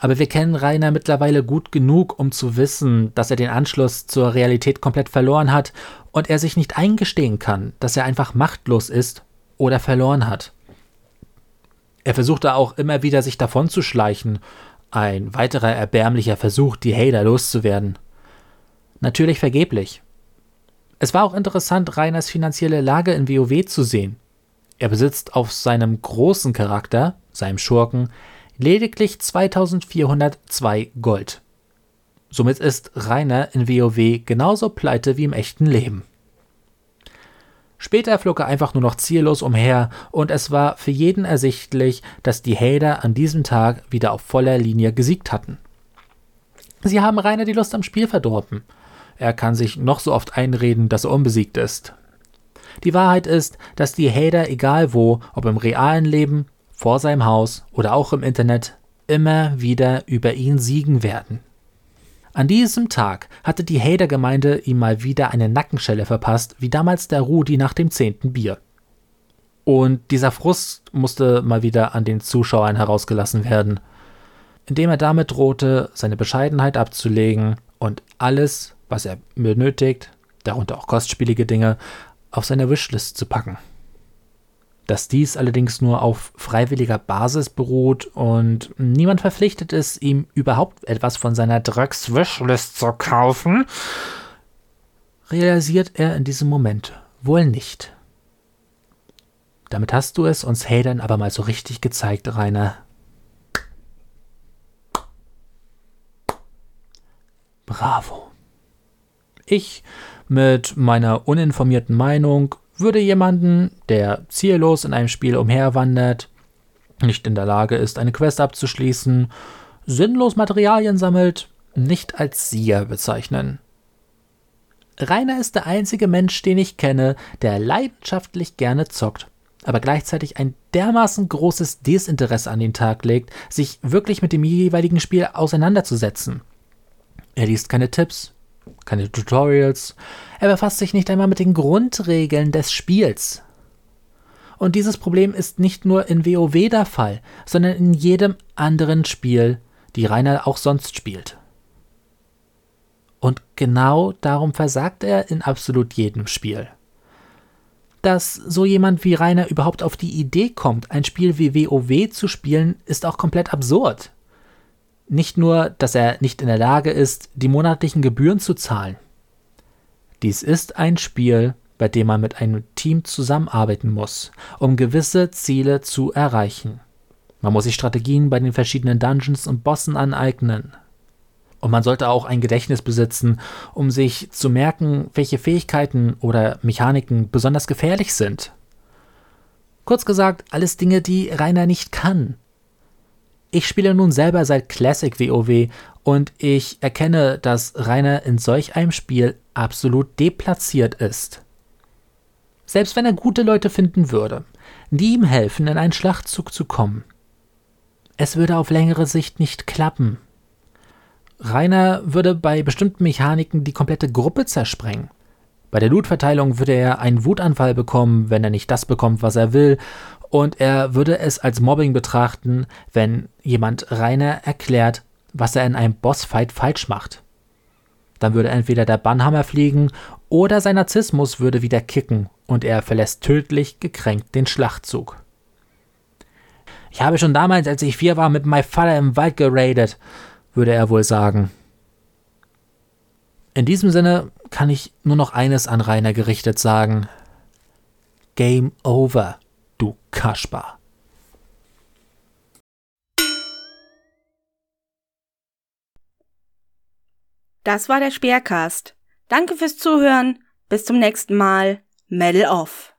Aber wir kennen Rainer mittlerweile gut genug, um zu wissen, dass er den Anschluss zur Realität komplett verloren hat und er sich nicht eingestehen kann, dass er einfach machtlos ist oder verloren hat. Er versuchte auch immer wieder, sich davonzuschleichen. Ein weiterer erbärmlicher Versuch, die Hader loszuwerden. Natürlich vergeblich. Es war auch interessant, Rainers finanzielle Lage in WoW zu sehen. Er besitzt auf seinem großen Charakter, seinem Schurken, lediglich 2402 Gold. Somit ist Rainer in WoW genauso pleite wie im echten Leben. Später flog er einfach nur noch ziellos umher und es war für jeden ersichtlich, dass die Hader an diesem Tag wieder auf voller Linie gesiegt hatten. Sie haben Rainer die Lust am Spiel verdorben. Er kann sich noch so oft einreden, dass er unbesiegt ist. Die Wahrheit ist, dass die Hader egal wo, ob im realen Leben vor seinem Haus oder auch im Internet immer wieder über ihn siegen werden. An diesem Tag hatte die Hader-Gemeinde ihm mal wieder eine Nackenschelle verpasst, wie damals der Rudi nach dem zehnten Bier. Und dieser Frust musste mal wieder an den Zuschauern herausgelassen werden, indem er damit drohte, seine Bescheidenheit abzulegen und alles, was er benötigt, darunter auch kostspielige Dinge, auf seine Wishlist zu packen dass dies allerdings nur auf freiwilliger Basis beruht und niemand verpflichtet ist, ihm überhaupt etwas von seiner Drugs-Wishlist zu kaufen, realisiert er in diesem Moment wohl nicht. Damit hast du es uns Hatern aber mal so richtig gezeigt, Rainer. Bravo. Ich mit meiner uninformierten Meinung würde jemanden, der ziellos in einem Spiel umherwandert, nicht in der Lage ist, eine Quest abzuschließen, sinnlos Materialien sammelt, nicht als Sieger bezeichnen. Rainer ist der einzige Mensch, den ich kenne, der leidenschaftlich gerne zockt, aber gleichzeitig ein dermaßen großes Desinteresse an den Tag legt, sich wirklich mit dem jeweiligen Spiel auseinanderzusetzen. Er liest keine Tipps, keine Tutorials, er befasst sich nicht einmal mit den Grundregeln des Spiels. Und dieses Problem ist nicht nur in WoW der Fall, sondern in jedem anderen Spiel, die Rainer auch sonst spielt. Und genau darum versagt er in absolut jedem Spiel. Dass so jemand wie Rainer überhaupt auf die Idee kommt, ein Spiel wie WoW zu spielen, ist auch komplett absurd. Nicht nur, dass er nicht in der Lage ist, die monatlichen Gebühren zu zahlen. Dies ist ein Spiel, bei dem man mit einem Team zusammenarbeiten muss, um gewisse Ziele zu erreichen. Man muss sich Strategien bei den verschiedenen Dungeons und Bossen aneignen. Und man sollte auch ein Gedächtnis besitzen, um sich zu merken, welche Fähigkeiten oder Mechaniken besonders gefährlich sind. Kurz gesagt, alles Dinge, die Rainer nicht kann. Ich spiele nun selber seit Classic WoW und ich erkenne, dass Rainer in solch einem Spiel absolut deplatziert ist. Selbst wenn er gute Leute finden würde, die ihm helfen, in einen Schlachtzug zu kommen. Es würde auf längere Sicht nicht klappen. Rainer würde bei bestimmten Mechaniken die komplette Gruppe zersprengen. Bei der Lootverteilung würde er einen Wutanfall bekommen, wenn er nicht das bekommt, was er will, und er würde es als Mobbing betrachten, wenn jemand Rainer erklärt, was er in einem Bossfight falsch macht. Dann würde entweder der Bannhammer fliegen oder sein Narzissmus würde wieder kicken und er verlässt tödlich gekränkt den Schlachtzug. Ich habe schon damals, als ich vier war, mit meinem Vater im Wald geradet, würde er wohl sagen. In diesem Sinne kann ich nur noch eines an Rainer gerichtet sagen. Game over, du Kaspar. Das war der Speercast. Danke fürs Zuhören. Bis zum nächsten Mal. Medal off.